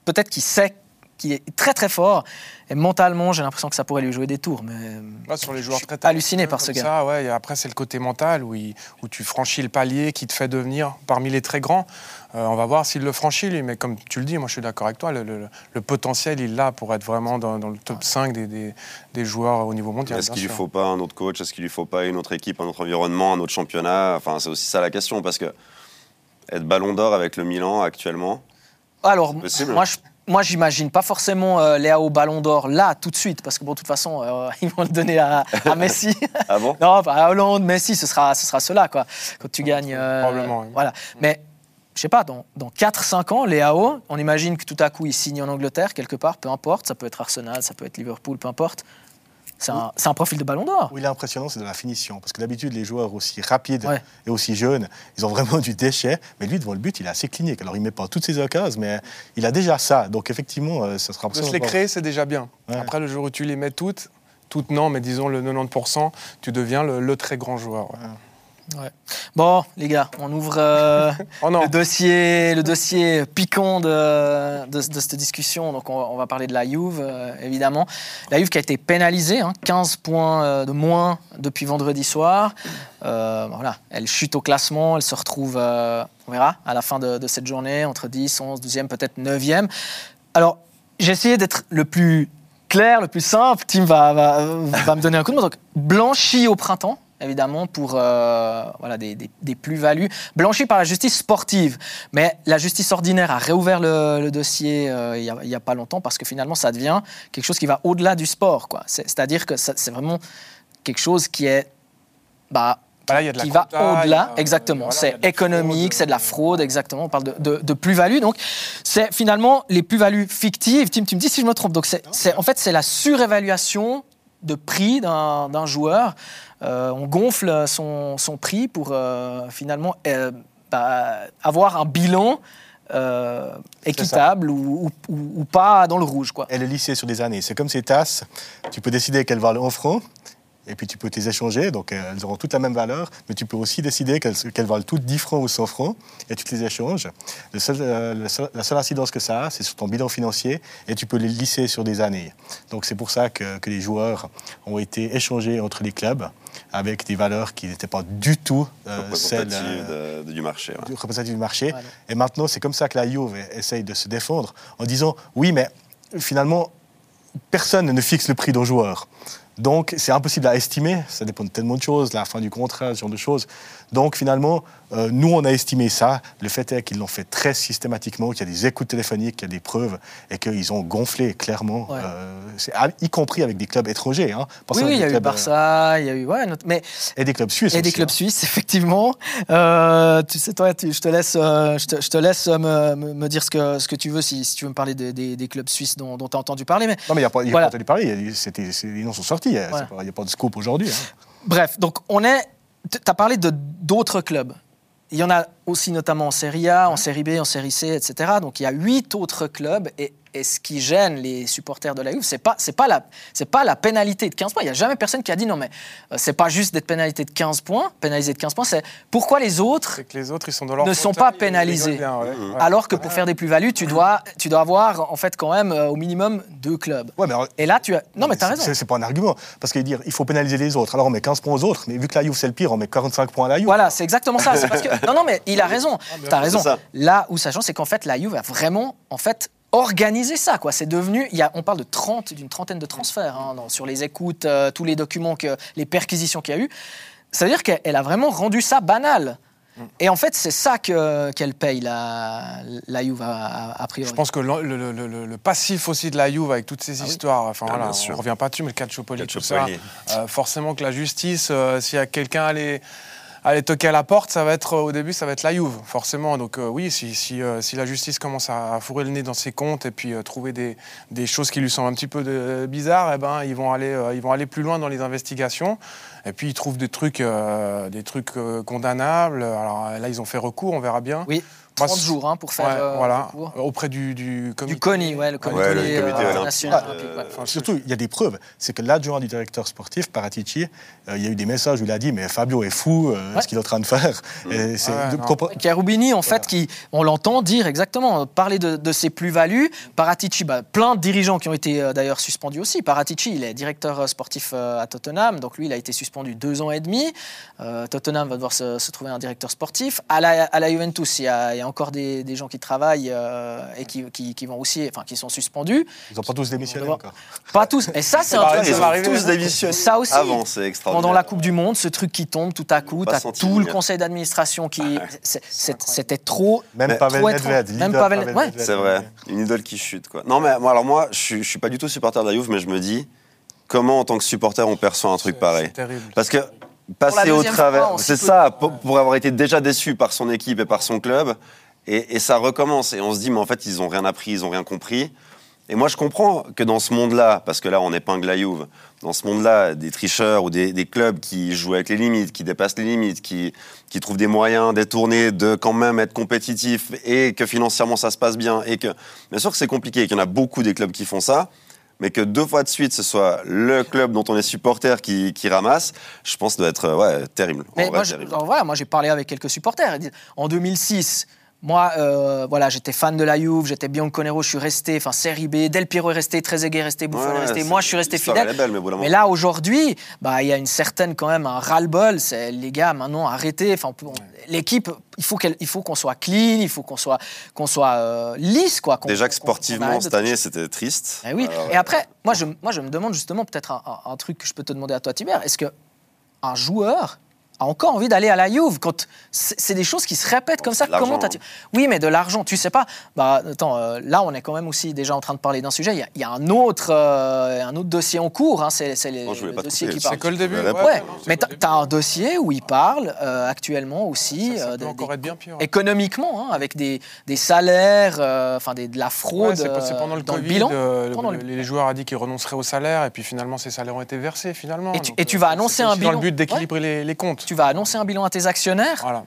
peut-être qu'il sait qu'il est très très fort. Et mentalement, j'ai l'impression que ça pourrait lui jouer des tours. Mais sur les joueurs très halluciné par ce gars. Ça, ouais, et après, c'est le côté mental où, il, où, tu franchis le palier qui te fait devenir parmi les très grands. Euh, on va voir s'il le franchit, lui. Mais comme tu le dis, moi, je suis d'accord avec toi. Le, le, le, potentiel, il l'a pour être vraiment dans, dans le top 5 des, des, des, joueurs au niveau mondial. Est-ce qu'il lui faut pas un autre coach? Est-ce qu'il lui faut pas une autre équipe, un autre environnement, un autre championnat? Enfin, c'est aussi ça la question. Parce que être ballon d'or avec le Milan actuellement. Alors, moi, je moi, j'imagine pas forcément euh, Léa au Ballon d'Or là, tout de suite, parce que bon, de toute façon, euh, ils vont le donner à, à Messi. ah bon? Non, à Hollande, Messi, ce sera, ce sera cela, quoi. Quand tu gagnes. Euh, Probablement. Oui. Voilà. Mais je sais pas, dans, dans 4-5 ans, Léao, on imagine que tout à coup, il signe en Angleterre, quelque part, peu importe, ça peut être Arsenal, ça peut être Liverpool, peu importe. C'est un, un, profil de ballon d'or. Où il est impressionnant, c'est de la finition. Parce que d'habitude, les joueurs aussi rapides ouais. et aussi jeunes, ils ont vraiment du déchet. Mais lui, devant le but, il est assez clinique. Alors, il ne met pas toutes ses occasions, mais il a déjà ça. Donc, effectivement, euh, ça sera impressionnant. De se les créer, c'est déjà bien. Ouais. Après, le jour où tu les mets toutes, toutes non, mais disons le 90%, tu deviens le, le très grand joueur. Ouais. Ouais. Bon, les gars, on ouvre euh, oh le, dossier, le dossier piquant de, de, de cette discussion. Donc, on, on, va parler de la Juve, euh, évidemment. La Juve qui a été pénalisée, hein, 15 points euh, de moins depuis vendredi soir. voilà, elle chute au classement, elle se retrouve, on verra, à la fin de, de, cette journée, entre 10, 11, 12e, peut-être 9e. Alors, j'ai essayé d'être le plus clair, le plus simple. Tim va, va, va me donner un coup de main. Donc, blanchi au printemps, évidemment, pour euh, voilà, des, des- des plus-values. Blanchi par la justice sportive. Mais la justice ordinaire a réouvert le, le dossier euh, il n'y a, pas longtemps parce que finalement, ça devient quelque chose qui va au-delà du sport. quoi. C'est- C'est-à-dire que c'est vraiment quelque chose qui est. Bah, Bah là, il y a de la qui va compta, au-delà, a- exactement. voilà, c'est économique, c'est de la euh, fraude, exactement. On parle de, de- de plus-value. Donc, c'est finalement les plus-values fictives. Tim, tu me dis si je me trompe. Donc, c'est, c'est- en fait, c'est la surévaluation de prix d'un, joueur. Euh, on gonfle son, son prix pour euh, finalement euh, bah, avoir un bilan équitable ou, ou- ou- ou pas dans le rouge. Quoi. Elle est lissée sur des années. C'est comme ces tasses. Tu peux décider qu'elles valent 1 franc. Et puis tu peux les échanger, donc euh, elles auront toutes la même valeur, mais tu peux aussi décider qu'elles qu'elles valent toutes 10 francs ou 100 francs, et tu te les échanges. Le seul, euh, le seul- la seule incidence que ça a, c'est sur ton bilan financier, et tu peux les lisser sur des années. Donc c'est pour ça que, que les joueurs ont été échangés entre les clubs avec des valeurs qui n'étaient pas du tout euh, celles représentative euh, de- du marché. ouais. du marché. Voilà. Et maintenant, c'est comme ça que la Juve essaye de se défendre en disant oui, mais finalement, personne ne fixe le prix d'un joueur. Donc, c'est impossible à estimer. Ça dépend de tellement de choses, la fin du contrat, ce genre de choses. Donc, finalement, euh, nous, on a estimé ça. Le fait est qu'ils l'ont fait très systématiquement, qu'il y a des écoutes téléphoniques, qu'il y a des preuves, et qu'ils ont gonflé clairement, Ouais. euh, y compris avec des clubs étrangers. Hein, Oui, oui, il y a eu euh, Barça, il y a eu. Ouais, notre- mais Et des clubs suisses. Et des clubs hein. suisses, effectivement. Euh, tu sais, toi, tu- je te laisse, euh, je te, je te laisse euh, me, dire ce que, ce que tu veux, si, si tu veux me parler des, des- des clubs suisses dont, tu as entendu parler. Mais Non, mais il n'y a pas, il y a Voilà. pas entendu parler. il y a- c'était- c'est- les noms sont sortis. Il n'y a pas de scoop aujourd'hui. hein. bref, donc on est. Tu as parlé de d'autres clubs. Il y en a aussi notamment en Série A, en Série B, en Série C, etc. Donc il y a huit autres clubs. Et, et ce qui gêne les supporters de la Juve, c'est pas c'est pas la c'est pas la pénalité de 15 points. Il y a jamais personne qui a dit non mais euh, c'est pas juste d'être pénalité de 15 points, pénalisé de 15 points. C'est pourquoi les autres que les autres, ils sont dans leur Ne sont pas pénalisés. rigolent bien, ouais. Ouais. Alors que pour faire des plus-values, tu dois, tu dois avoir en fait quand même euh, au minimum deux clubs. Ouais, mais alors- Et là, tu as. Non, mais t'as c'est- raison. c'est- pas un argument. Parce qu'il dire il faut pénaliser les autres. Alors on met 15 points aux autres. Mais vu que la Juve c'est le pire, on met 45 points à la Juve. Voilà, c'est exactement ça. C'est parce que non, non, mais il a raison. T'as raison. c'est ça. Là où ça change, c'est qu'en fait, la Juve a vraiment, en fait, organisé ça. Quoi. C'est devenu. Il y a, on parle de 30, d'une trentaine de transferts hein, dans- sur les écoutes, euh, tous les documents, que, les perquisitions qu'il y a eu. Ça veut dire qu'elle elle a vraiment rendu ça banal. Et en fait, c'est ça que- qu'elle paye, la, la Juve, a, a- a priori. Je pense que le, le- le- le- le passif aussi de la Juve avec toutes ces histoires, enfin Ah, voilà, on revient pas dessus, mais le Calciopoli, tout ça, euh, forcément que la justice, euh, s'il y a quelqu'un à à aller toquer à la porte, ça va être euh, au début, ça va être la Juve, forcément. Donc euh, oui, euh, si la justice commence à, fourrer le nez dans ses comptes et puis trouver des, choses qui lui semblent un petit peu bizarres, eh ben ils vont aller, plus loin dans les investigations. Et puis ils trouvent des trucs, des trucs condamnables. Alors là, ils ont fait recours, on verra bien. Oui, 30 c'est- jours hein, pour faire Ouais, euh, voilà, auprès du, du comité. Du CONI, ouais, le comité, Ouais, le euh, comité national Ah, olympique, ouais. Enfin, Surtout, il y a des preuves. C'est que l'adjoint du directeur sportif, Paratici, euh, il y a eu des messages où il a dit Mais Fabio est fou, euh, Ouais. ce qu'il est en train de faire. Et Ouais, de Chiarubini, en fait, qui, on l'entend dire exactement, parler de, de ses plus-values. Paratici, bah, plein de dirigeants qui ont été euh, d'ailleurs suspendus aussi. Paratici, il est directeur sportif euh, à Tottenham, donc lui, il a été suspendu deux ans et demi. Euh, Tottenham va devoir se, se trouver un directeur sportif. À la, à la Juventus, il y a, il y a encore des, des gens qui travaillent euh, et qui, qui- qui vont aussi, enfin, qui sont suspendus. Ils n'ont pas tous démissionné encore. Pas tous. Et ça, c'est un truc. Ils ont tous démissionné. Ça aussi. Avant, c'est extraordinaire. Pendant la Coupe du Monde, ce truc qui tombe tout à coup, t'as tout le conseil d'administration qui. C'était trop. Même Pavel. Nedved. Même leader Pavel- ouais. C'est vrai, une idole qui chute. Quoi. Non, mais moi, alors moi, je suis, je suis pas du tout supporter de la Juve, mais je me dis, comment en tant que supporter on perçoit un truc pareil C'est terrible. Parce que passer au travers, c'est ça, pour, pour avoir été déjà déçu par son équipe et par son club, et, et ça recommence. Et on se dit, mais en fait, ils ont rien appris, ils ont rien compris. Et moi, je comprends que dans ce monde-là, parce que là, on épingle la Juve, dans ce monde-là, des tricheurs ou des, des clubs qui jouent avec les limites, qui dépassent les limites, qui, qui trouvent des moyens détournés de quand même être compétitifs et que financièrement ça se passe bien. Et que, bien sûr que c'est compliqué et qu'il y en a beaucoup des clubs qui font ça, mais que deux fois de suite ce soit le club dont on est supporter qui, qui ramasse, je pense que ça doit être euh, ouais, terrible. En Mais vrai, moi, je- j'ai parlé avec quelques supporters. En 2006, moi, euh, voilà, j'étais fan de la Juve, j'étais Bianconero, je suis resté, enfin Série B, Del Piero est resté, Trezeguet est resté, Buffon est resté, moi je suis resté fidèle. belle, mais là, aujourd'hui, bah, il y a une certaine, quand même, un ras-le-bol. C'est les gars, maintenant, arrêtez. Enfin, l'équipe, il faut qu'elle, il faut qu'on soit clean, il faut qu'on soit, qu'on soit euh, lisse, quoi. Déjà que sportivement, de cette année, c'était triste. Eh oui. Alors, Et après, moi je, moi, je me demande justement peut-être un, un- un truc que je peux te demander à toi, Tibert. Est-ce que un joueur a encore envie d'aller à la Juve quand c'est des choses qui se répètent comme ça Comment t'as- hein. Oui, mais de l'argent, tu sais pas. Bah, attends, euh, là, on est quand même aussi déjà en train de parler d'un sujet. Il y a, il y a un autre, euh, un autre dossier en cours. hein. C'est c'est les- Non, je voulais le dossier couper, qui parle. C'est que le début? Ouais, Ouais, mais t'as un dossier où il parle euh, actuellement aussi Ça, ça euh, peut des- encore des- être bien pire. économiquement, hein, avec des, des salaires, enfin de la fraude c'est c'est pendant le dans Covid, le bilan. euh, Pendant le- le- les joueurs ont dit qu'ils renonceraient au salaire et puis finalement ces salaires ont été versés finalement. Et tu- Donc, et tu vas annoncer un aussi dans le bilan. but d'équilibrer les comptes. Tu vas annoncer un bilan à tes actionnaires Voilà.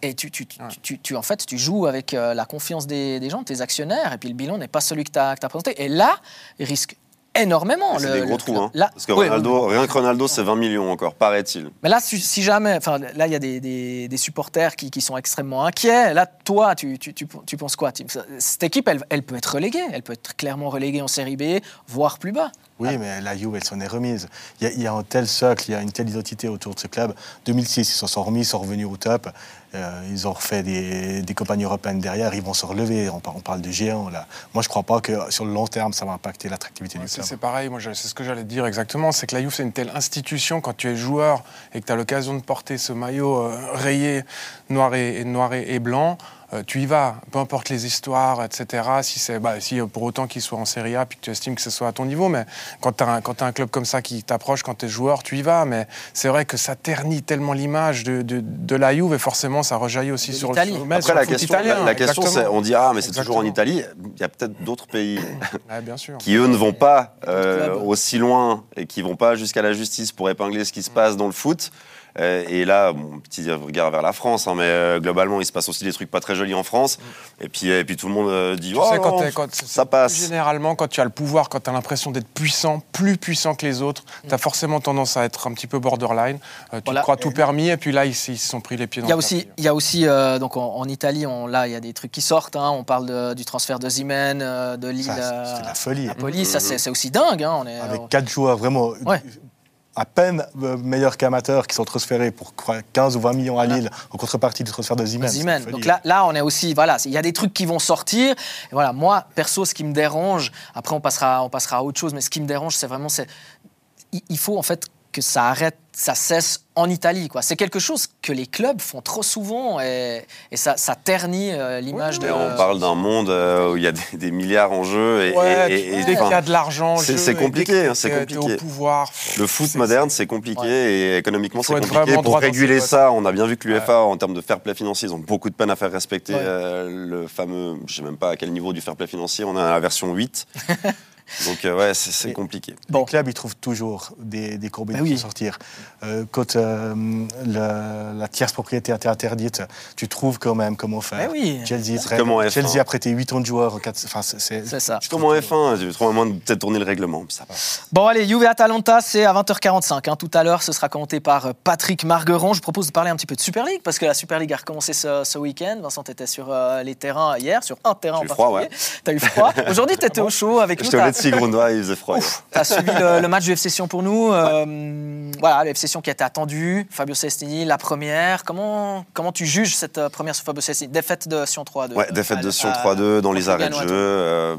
et tu, tu, tu, Ouais. tu- tu- en fait, tu joues avec euh, la confiance des, des gens, tes actionnaires, et puis le bilan n'est pas celui que tu as, présenté. Et là, il risque énormément. C'est des le gros trous. Hein. Là, Parce que oui, Ronaldo, oui. rien que Ronaldo, c'est 20 millions encore, paraît-il. Mais là, si, si jamais, enfin, là, il y a des, des- des supporters qui, qui sont extrêmement inquiets. Là, toi, tu, tu, tu, tu penses quoi, Tim Cette équipe, elle, elle peut être reléguée. Elle peut être clairement reléguée en Série B, voire plus bas. Oui, mais la Juve, elle s'en est remise. Il y, a, il y a un tel socle, il y a une telle identité autour de ce club. 2006, ils s'en sont remis, ils sont revenus au top. Euh, ils ont refait des, des campagnes européennes derrière, ils vont se relever. On, par- on parle de géants, là. Moi, je ne crois pas que sur le long terme, ça va impacter l'attractivité Ouais, du club. c'est pareil, moi c'est ce que j'allais dire exactement, c'est que la Juve c'est une telle institution quand tu es joueur et que tu as l'occasion de porter ce maillot euh, rayé noir et, et noir et, et blanc, euh, tu y vas, peu importe les histoires, etc. Si c'est bah, si euh, pour autant qu'il soit en Serie A puis que tu estimes que ce soit à ton niveau, mais quand tu as, un- quand t'as un club comme ça qui t'approche quand tu es joueur, tu y vas. Mais c'est vrai que ça ternit tellement l'image de, de, de la Juve et forcément ça rejaillit aussi sur le, mais Après, sur la le foot question, italien, la, la question c'est, on dit, ah, mais c'est toujours en. Italie. Il y a peut-être d'autres pays Ouais, bien sûr. qui, eux, ne vont pas euh, aussi loin et qui vont pas jusqu'à la justice pour épingler ce qui se passe dans le foot. Euh, et là, bon, petit regard vers la France, hein, mais euh, globalement, il se passe aussi des trucs pas très jolis en France. Et puis, et puis tout le monde euh, dit, Tu oh, sais, quand non, t'es- quand- ça passe. Généralement, quand tu as le pouvoir, quand tu as l'impression d'être puissant, plus puissant que les autres, tu as forcément tendance à être un petit peu borderline. Euh, tu Voilà. te crois tout permis, et puis là, ils, se sont pris les pieds dans Il y a le aussi, il y a aussi euh, donc en, en Italie, on, là, il y a des trucs qui sortent. hein. On parle de- du transfert de Zimen, de Lille Ça, c'est de la folie. à Napoli. Ça, c'est c'est aussi dingue. hein. On est, Avec quatre joueurs vraiment Ouais. À peine euh, meilleurs qu'amateurs qui sont transférés pour quoi, 15 ou 20 millions à Lille en contrepartie du transfert de une Donc là, là, on est aussi, voilà, il y a des trucs qui vont sortir. Et voilà, moi, perso, ce qui me dérange, après on passera, on passera à autre chose, mais ce qui me dérange, c'est vraiment, il faut en fait que ça arrête, ça cesse en Italie, quoi. C'est quelque chose que les clubs font trop souvent et, et ça, ça ternit euh, l'image Oui, de. On parle d'un monde euh, où il y a des, des milliards en jeu. Et, Ouais, et- tu- et- et- dès qu'il y a de l'argent, en c'est- compliqué, hein, c'est compliqué. au pouvoir. Le foot c'est- moderne, c'est compliqué et économiquement, c'est être compliqué. Pour réguler ça, on a bien vu que Ouais. en termes de fair play financier, ils ont beaucoup de peine à faire respecter Ouais. euh, le fameux, je sais même pas à quel niveau du fair play financier, on a la version 8. Donc euh, ouais, c'est compliqué. Bon. Les clubs, ils trouvent toujours des, des courbes Bah pour oui. sortir. Euh, quand euh, la, la tierce propriété était interdite, tu trouves quand même comment faire. Mais oui. Chelsea, serait- Comme en F1. Chelsea a prêté 8 ans de joueurs. Enfin, c'est- ça. Je suis comme en F1, j'ai trop moins de peut-être tourner le règlement. Ça va. Bon, allez, Juve Atalanta, c'est à 20h45. hein. Tout à l'heure, ce sera commenté par euh, Patrick Margueron. Je propose de parler un petit peu de Super League, parce que la Super League a recommencé ce, ce week-end. Vincent, tu étais sur euh, les terrains hier, sur un terrain en froid, particulier. T'as eu froid. Aujourd'hui, tu étais au chaud avec nous. Letzi Grundois, il faisait froid. Tu as suivi le, le match du FC Sion pour nous. Euh, voilà, le FC Sion qui était attendu. Fabio Cestini, la première. Comment, comment tu juges cette euh, première sur Fabio Cestini? Défaite de Sion 3-2. Ouais, défaite de Sion à- 3-2 dans les arrêts de jeu. euh,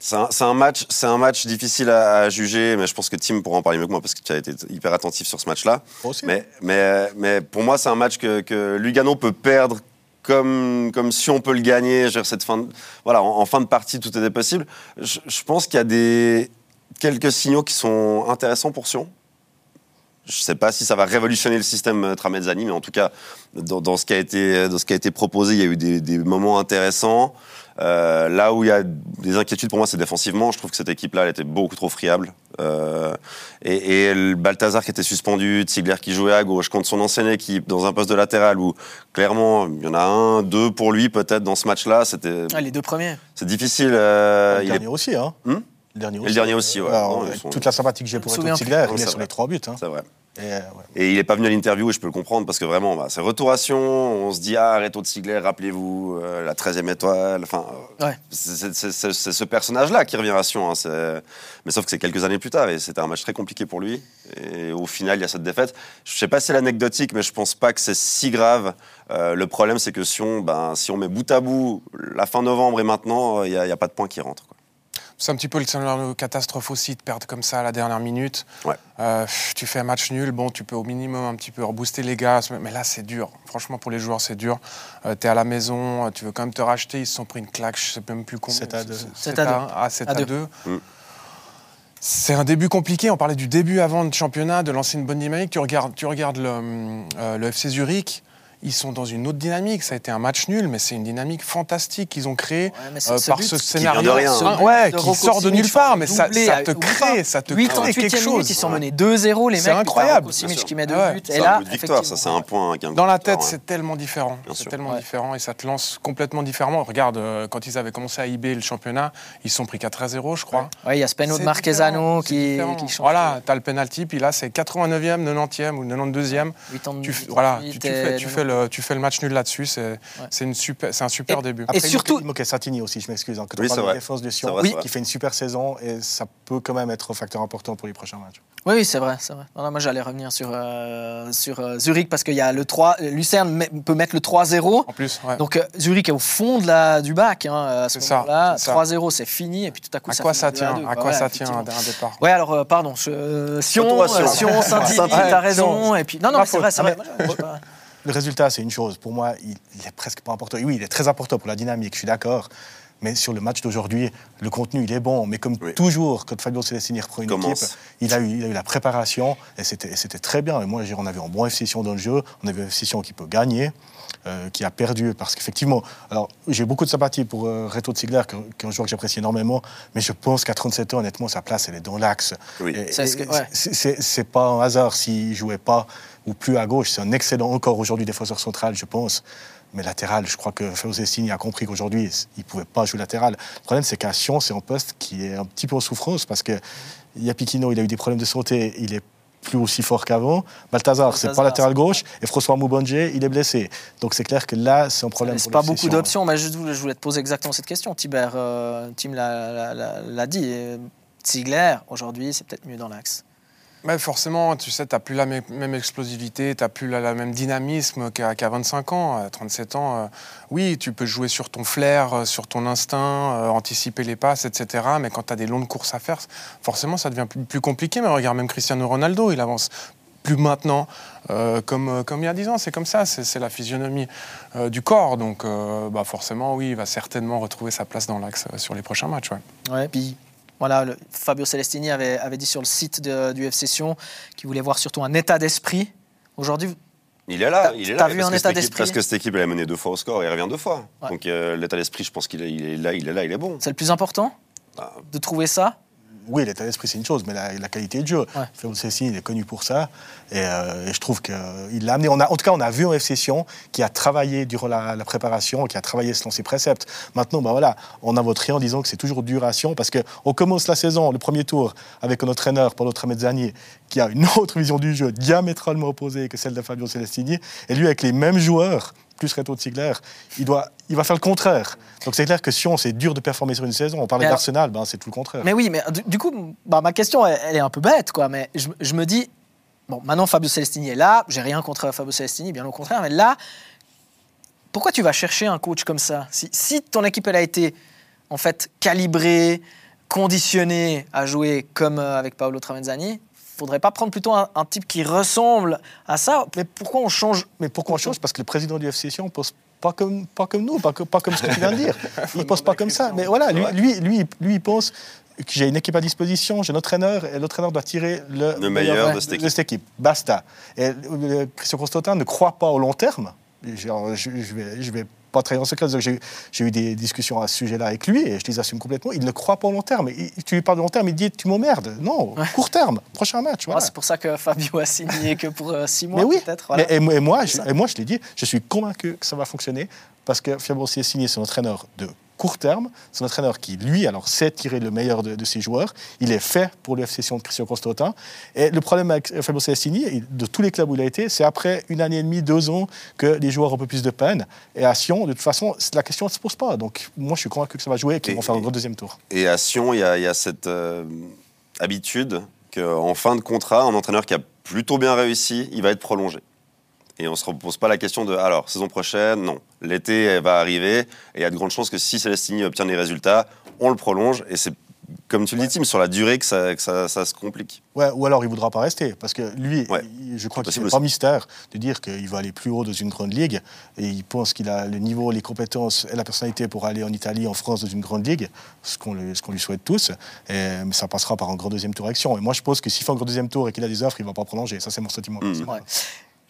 C'est un, match, c'est un match difficile à, à juger, mais je pense que Tim pourra en parler mieux que moi parce que tu as été hyper attentif sur ce match-là. Moi aussi. Mais, mais, mais pour moi, c'est un match que, que Lugano peut perdre comme, comme si on peut le gagner. Cette fin voilà, en, en fin de partie, tout était possible. Je, je pense qu'il y a des, quelques signaux qui sont intéressants pour Sion. Je ne sais pas si ça va révolutionner le système euh, Tramezzani, mais en tout cas, dans, dans ce, qui a été, dans ce qui a été proposé, il y a eu des, des moments intéressants. Euh, là où il y a des inquiétudes pour moi, c'est défensivement. Je trouve que cette équipe-là, elle était beaucoup trop friable. Euh, et, et le Balthazar qui était suspendu, Tigler qui jouait à gauche contre son ancienne équipe dans un poste de latéral où clairement il y en a un, deux pour lui peut-être dans ce match-là. C'était Ah, les deux premiers. c'est difficile. euh, le il est dernier aussi, hein. Hmm? Le dernier Et le dernier aussi, ouais. Alors, Non, ils avec sont- toute la sympathie que j'ai pour me Eto souviens Ziegler, plus. il est sur les trois buts. hein. C'est vrai. Et, euh, ouais. Et il n'est pas venu à l'interview et je peux le comprendre parce que vraiment, bah, c'est restauration. On se dit, ah, Reto de Sigler, rappelez-vous, euh, la 13e étoile. Enfin, euh, Ouais. c'est- ce personnage-là qui revient à Sion. hein, mais sauf que c'est quelques années plus tard et c'était un match très compliqué pour lui. Et au final, il y a cette défaite. Je sais pas si c'est anecdotique, mais je pense pas que c'est si grave. Euh, le problème, c'est que Sion, ben, si on met bout à bout la fin novembre et maintenant, il n'y a pas de points qui rentrent. C'est un petit peu le scénario catastrophe aussi de perdre comme ça à la dernière minute. Ouais. Euh, tu fais un match nul, bon, tu peux au minimum un petit peu rebooster les gars, mais là c'est dur. Franchement, pour les joueurs, c'est dur. Euh, tu es à la maison, euh, tu veux quand même te racheter, ils se sont pris une claque, je sais même plus combien. 7 à 2. 7 à 2. à 1, ah, 7 À à 2. 2. Mm. C'est un début compliqué. On parlait du début avant le championnat, de lancer une bonne dynamique. Tu regardes, tu regardes le, euh, le FC Zurich. Ils sont dans une autre dynamique. Ça a été un match nul, mais c'est une dynamique fantastique qu'ils ont créée Ouais, ce- euh, ce par but ce qui scénario. vient de rien. Ce but ouais, de qui sort de nulle part, mais ça, te crée, ça te 88e crée quelque minute, chose. ils sont menés 2-0, les C'est mecs. incroyable. Simic sûr. qui met deux Ouais. buts. C'est Et là, but de victoire, ça, c'est un point. Dans la tête, ouais. c'est tellement différent. C'est tellement Ouais. différent et ça te lance complètement différemment. Regarde, euh, quand ils avaient commencé à IB le championnat, ils se sont pris 4 à 0, je crois. Ouais, il y a Speno de C'est c'est qui, qui change. Voilà, tu as le penalty, puis là, c'est 89e, 90e ou 92e. 80, Tu, f- voilà, tu, tu 88 fais, et tu, fais le, tu fais le match nul là-dessus. C'est c'est une super, c'est un super Et- début. Et Après, il surtout- manquait- il manquait Satini aussi, je m'excuse. hein, quand Oui, on c'est parle vrai. de défense de Sion, qui fait une super saison et ça peut quand même être un facteur important pour les prochains matchs. Oui, oui, c'est vrai, c'est vrai. Non, non, moi, j'allais revenir sur, euh, sur euh, Zurich parce qu'il y a le 3. Lucerne met- peut mettre le 3-0. En plus, ouais. Donc euh, Zurich est au fond de la, du bac hein, à ce C'est ça, moment-là. c'est ça. 3-0, c'est fini. Et puis tout à coup, à ça quoi ça 2 tient À quoi. Ouais, ça tient un départ Ouais, alors, euh, pardon, euh, Sion, euh, Sion, Saint-Didier. t'as raison. Et puis, non, non, c'est vrai, c'est vrai. Le résultat, c'est une chose. Pour moi, il, il est presque pas important. Oui, il est très important pour la dynamique, je suis d'accord. Mais sur le match d'aujourd'hui, le contenu, il est bon. Mais comme Oui. toujours, quand Fabio Celestini reprend une Commence. équipe, il a, eu, il a eu la préparation et c'était très bien. Et moi, j'ai- on avait un bon FC Sion dans le jeu. On avait un FC Sion qui peut gagner. euh, qui a perdu parce qu'effectivement, alors j'ai beaucoup de sympathie pour euh, Reto Ziegler, qui qui est un joueur que j'apprécie énormément, mais je pense qu'à 37 ans, honnêtement, sa place, elle est dans l'axe. Oui. C'est ce que- et ouais. pas un hasard s'il jouait pas ou plus à gauche. C'est un excellent encore aujourd'hui défenseur central, je pense. Mais latéral, je crois que Fosestini a compris qu'aujourd'hui, il ne pouvait pas jouer latéral. Le problème, c'est qu'à Sion, c'est un poste qui est un petit peu en souffrance parce que Yapikino, il a eu des problèmes de santé, il est plus aussi fort qu'avant. Balthazar, c'est pas latéral gauche. Et François Moubonje, il est blessé. Donc c'est clair que là, c'est un problème. C'est pas beaucoup d'options, mais je, voulais te poser exactement cette question. Tibert, euh, Tim l'a- dit. Ziegler, aujourd'hui, c'est peut-être mieux dans l'axe. Mais forcément, tu sais, tu n'as plus la même, explosivité, tu n'as plus la, même dynamisme qu'à qu'à 25 ans. À 37 ans, euh, oui, tu peux jouer sur ton flair, euh, sur ton instinct, euh, anticiper les passes, etc. Mais quand tu as des longues courses à faire, forcément, ça devient plus, compliqué. Mais regarde, même Cristiano Ronaldo, il avance plus maintenant comme, comme il y a 10 ans. C'est comme ça, c'est la physionomie du corps. Donc, bah forcément, oui, il va certainement retrouver sa place dans l'axe sur les prochains matchs. Ouais, puis voilà, le- Fabio Celestini avait, avait dit sur le site de- du FC Sion qu'il voulait voir surtout un état d'esprit. Aujourd'hui, Il est là, il est là. vu parce un que état équipe- d'esprit Parce que cette équipe, elle a mené deux fois au score et elle revient deux fois. Ouais. Donc euh, l'état d'esprit, je pense qu'il est, il est là, il est là, il est bon. c'est le plus important Ah. de trouver ça. Oui, l'état d'esprit, c'est une chose, mais la, la qualité de jeu. Ouais. Fabio Celestini, il est connu pour ça. Et, euh, et je trouve qu'il l'a amené. On a, en tout cas, on a vu un FC Sion qui a travaillé durant la, la préparation, qui a travaillé selon ses préceptes. Maintenant, ben voilà, on a voté en disant que c'est toujours dur à Sion parce qu'on commence la saison, le premier tour, avec un entraîneur, Paulo Tramezzani, qui a une autre vision du jeu diamétralement opposée que celle de Fabio Celestini. Et lui, avec les mêmes joueurs, plus Reto Ziegler, il, doit, il va faire le contraire. Donc c'est clair que Sion, c'est dur de performer sur une saison. On parlait d'Arsenal, ben, c'est tout le contraire. Mais oui, mais du, du coup, bah, ma question, elle, elle est un peu bête, quoi. Mais je, je me dis, bon, maintenant Fabio Celestini est là. J'ai rien contre Fabio Celestini, bien au contraire. Mais là, pourquoi tu vas chercher un coach comme ça? Si, si ton équipe, elle a été en fait calibrée, conditionnée à jouer comme euh, avec Paolo Tramezzani, faudrait pas prendre plutôt un, un type qui ressemble à ça Mais pourquoi on change Mais pourquoi on change? Parce que le président du FC Sion pose pas comme, pas comme nous, pas, comme- pas comme ce que tu viens de dire. Il pose pas comme ça. Mais voilà, lui, lui, lui, lui, il pense que j'ai une équipe à disposition, j'ai un entraîneur, et l'entraîneur doit tirer le, Le meilleur de cette équipe. Basta. Et euh, Christian Constantin ne croit pas au long terme. Je, je vais, je vais pas trahir en secret. donc J'ai eu des discussions à ce sujet-là avec lui et je les assume complètement. Il ne croit pas au long terme. Il- tu lui parles de long terme, il dit tu m'emmerdes. Non, court terme, prochain match. Ah. C'est pour ça que Fabio a signé que pour 6 mois, Mais oui, peut-être. voilà. et, moi- et moi, C'est je, et moi, je l'ai dit, je suis convaincu que ça va fonctionner parce que Fabio Celestini, c'est un entraîneur de court terme. C'est un entraîneur qui, lui, alors sait tirer le meilleur de, de ses joueurs. Il est fait pour le FC Sion de Christian Constantin. Et le problème avec Fabio Celestini, de tous les clubs où il a été, c'est après une année et demie, deux ans, que les joueurs ont un peu plus de peine. Et à Sion, de toute façon, la question ne se pose pas. Donc moi, je suis convaincu que ça va jouer et qu'ils vont faire un gros deuxième tour. Et à Sion, il y a, il y a cette euh, habitude qu'en fin de contrat, un entraîneur qui a plutôt bien réussi, il va être prolongé. Et on ne se repose pas la question de alors, saison prochaine, non. L'été va arriver et il y a de grandes chances que si Celestini obtient des résultats, on le prolonge. Et c'est, comme tu le dis, Tim, sur la durée que ça, que ça, ça se complique. Ouais, ou alors il ne voudra pas rester, parce que lui, Ouais. il- je crois que possible c'est pas mystère de dire qu'il va aller plus haut dans une grande ligue, et il pense qu'il a le niveau, les compétences et la personnalité pour aller en Italie, en France, dans une grande ligue, ce qu'on qu'on lui souhaite tous, et, mais ça passera par un grand deuxième tour action. Et moi je pense que s'il fait un grand deuxième tour et qu'il a des offres, il ne va pas prolonger, ça c'est mon sentiment. Mm.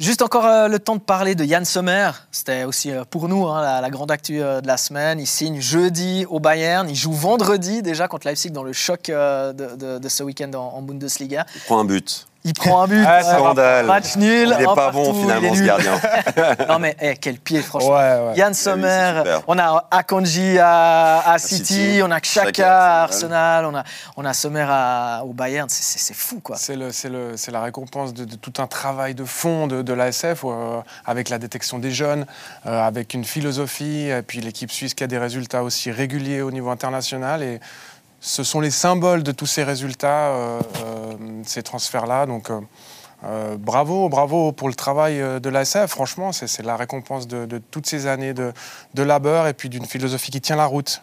Juste encore euh, le temps de parler de Yann Sommer. C'était aussi euh, pour nous hein, la, grande actu euh, de la semaine. Il signe jeudi au Bayern. Il joue vendredi déjà contre Leipzig dans le choc de ce week-end en, en Bundesliga. Il prend un but. Il prend un but. Ah, Scandale. Match nul. Il n'est pas partout, bon finalement ce gardien. non mais eh, quel pied franchement. Ouais, ouais. Yann Oui, Sommer, on a Akanji à, à City, City, on a Xhaka à Arsenal, on a, on a Sommer à- au Bayern. C'est- fou quoi. C'est le- c'est le- c'est la récompense de, de tout un travail de fond de, de l'ASF, euh, avec la détection des jeunes, euh, avec une philosophie, et puis l'équipe suisse qui a des résultats aussi réguliers au niveau international. Et ce sont les symboles de tous ces résultats, euh, euh, ces transferts-là. Donc euh, bravo, bravo pour le travail de l'ASF. Franchement, c'est la récompense de, toutes ces années de, de labeur et puis d'une philosophie qui tient la route.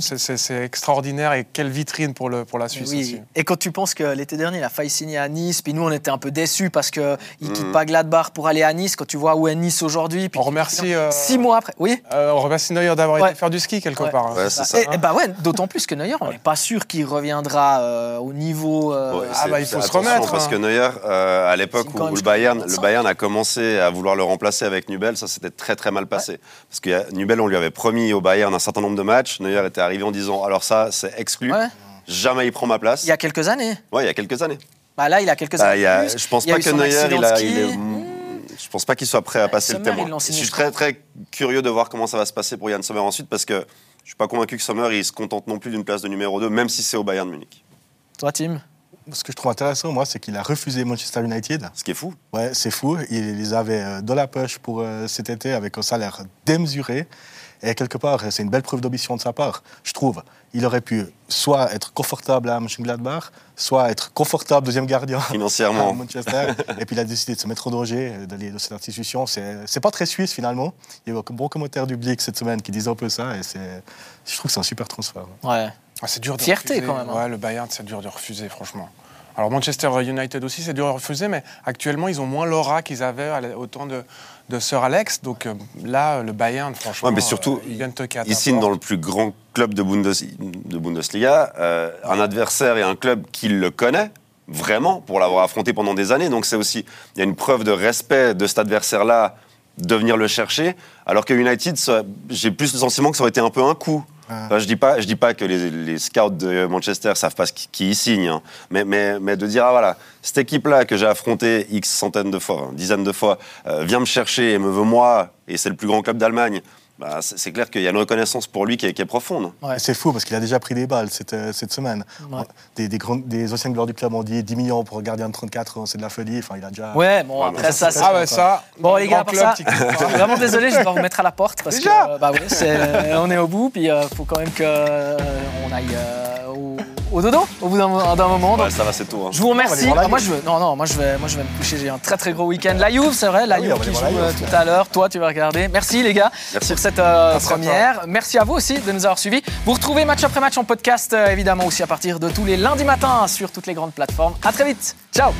C'est- extraordinaire et quelle vitrine pour, le, pour la Suisse Oui. aussi. Et quand tu penses que l'été dernier, il a failli signer à Nice, puis nous, on était un peu déçus parce qu'il ne quitte Mhm. pas Gladbach pour aller à Nice. Quand tu vois où est Nice aujourd'hui, On remercie, euh, Six mois après. Oui. Euh, on remercie Neuer d'avoir Ouais. été faire du ski quelque Ouais. part. Ouais, c'est ça. Et, et bah ouais, d'autant plus que Neuer, on n'est pas sûr qu'il reviendra euh, au niveau. euh, Ouais, Ah bah, il faut se remettre, Parce hein. que Neuer, euh, à l'époque où, le Bayern, 2025. le Bayern a commencé à vouloir le remplacer avec Nubel, ça s'était très très mal passé. Parce que Nubel, on lui avait promis au Bayern un certain nombre de matchs. Neuer était arrivé en disant alors ça, c'est exclu. Ouais. Jamais il prend ma place. Il y a quelques années. Ouais, il y a quelques années. Bah là, il a quelques Bah, années. il y a- plus. je pense Il y a pas que Neuer, il a, ski. il est- je pense pas qu'il soit prêt à passer Sommer, le témoin. Je suis très très curieux de voir comment ça va se passer pour Yann Sommer ensuite parce que je suis pas convaincu que Sommer il se contente non plus d'une place de numéro 2, même si c'est au Bayern de Munich. Toi, Tim Ce que je trouve intéressant, moi, c'est qu'il a refusé Manchester United. Ce qui est fou. Ouais, c'est fou. Il les avait euh, dans la poche pour euh, cet été avec un salaire démesuré. Et quelque part, c'est une belle preuve d'ambition de sa part, je trouve. Il aurait pu soit être confortable à Mönchengladbach, soit être confortable deuxième gardien à Financièrement. Manchester. et puis il a décidé de se mettre en danger, euh, d'aller dans cette institution. C'est pas très suisse finalement. Il y a eu un bon commentaire du Blick cette semaine qui disait un peu ça. Et je trouve que c'est un super transfert. Ouais. Ah, c'est dur de Fierté, refuser. quand même, hein. Ouais, le Bayern, c'est dur de refuser, franchement. Alors Manchester United aussi, c'est dur de refuser, mais actuellement, ils ont moins l'aura qu'ils avaient à au temps de, de Sir Alex. Donc euh, là, le Bayern, franchement, Ouais, mais surtout, euh, ils à Il signe porte. dans le plus grand club de, Bundes- de Bundesliga, euh, un adversaire et un club qui le connaît vraiment pour l'avoir affronté pendant des années. Donc c'est aussi, il y a une preuve de respect de cet adversaire-là de venir le chercher. Alors que United, j'ai plus le sentiment que ça aurait été un peu un coup. Ah. Je dis pas, je dis pas que les, scouts de Manchester savent pas qui, qui y signe, hein. mais, de dire ah voilà cette équipe-là que j'ai affrontée x centaines de fois, hein, dizaines de fois, euh, vient me chercher et me veut moi et c'est le plus grand club d'Allemagne. Bah, c'est clair qu'il y a une reconnaissance pour lui qui est, qui est profonde. Ouais. C'est fou parce qu'il a déjà pris des balles cette, euh, cette semaine. Ouais. Des, des, grandes- des anciennes gloires du club ont dit 10 millions pour un gardien de 34 ans, c'est de la folie. Enfin, il a déjà. Ouais, bon, Ouais, après ça, c'est. Ah ouais, ça. Bon, les gars, pour ça, qui- je suis vraiment désolé, je dois vous mettre à la porte parce Déjà que euh, bah on est au bout, puis il faut quand même qu'on aille euh, au, au dodo au bout d'un moment. Ouais, Donc, ça va, c'est tôt. hein. je vous remercie. Ah, moi, je veux, non, non, moi je vais, moi je vais me coucher. J'ai un très très gros week-end. La Juve, c'est vrai, la Ah oui, Juve qui joue euh, Juve. tout à l'heure. Toi, tu vas regarder. Merci les gars Merci. pour cette euh, Merci à toi. première. Merci à vous aussi de nous avoir suivis. Vous retrouvez match après match en podcast, euh, évidemment aussi à partir de tous les lundis matins sur toutes les grandes plateformes. À très vite. Ciao.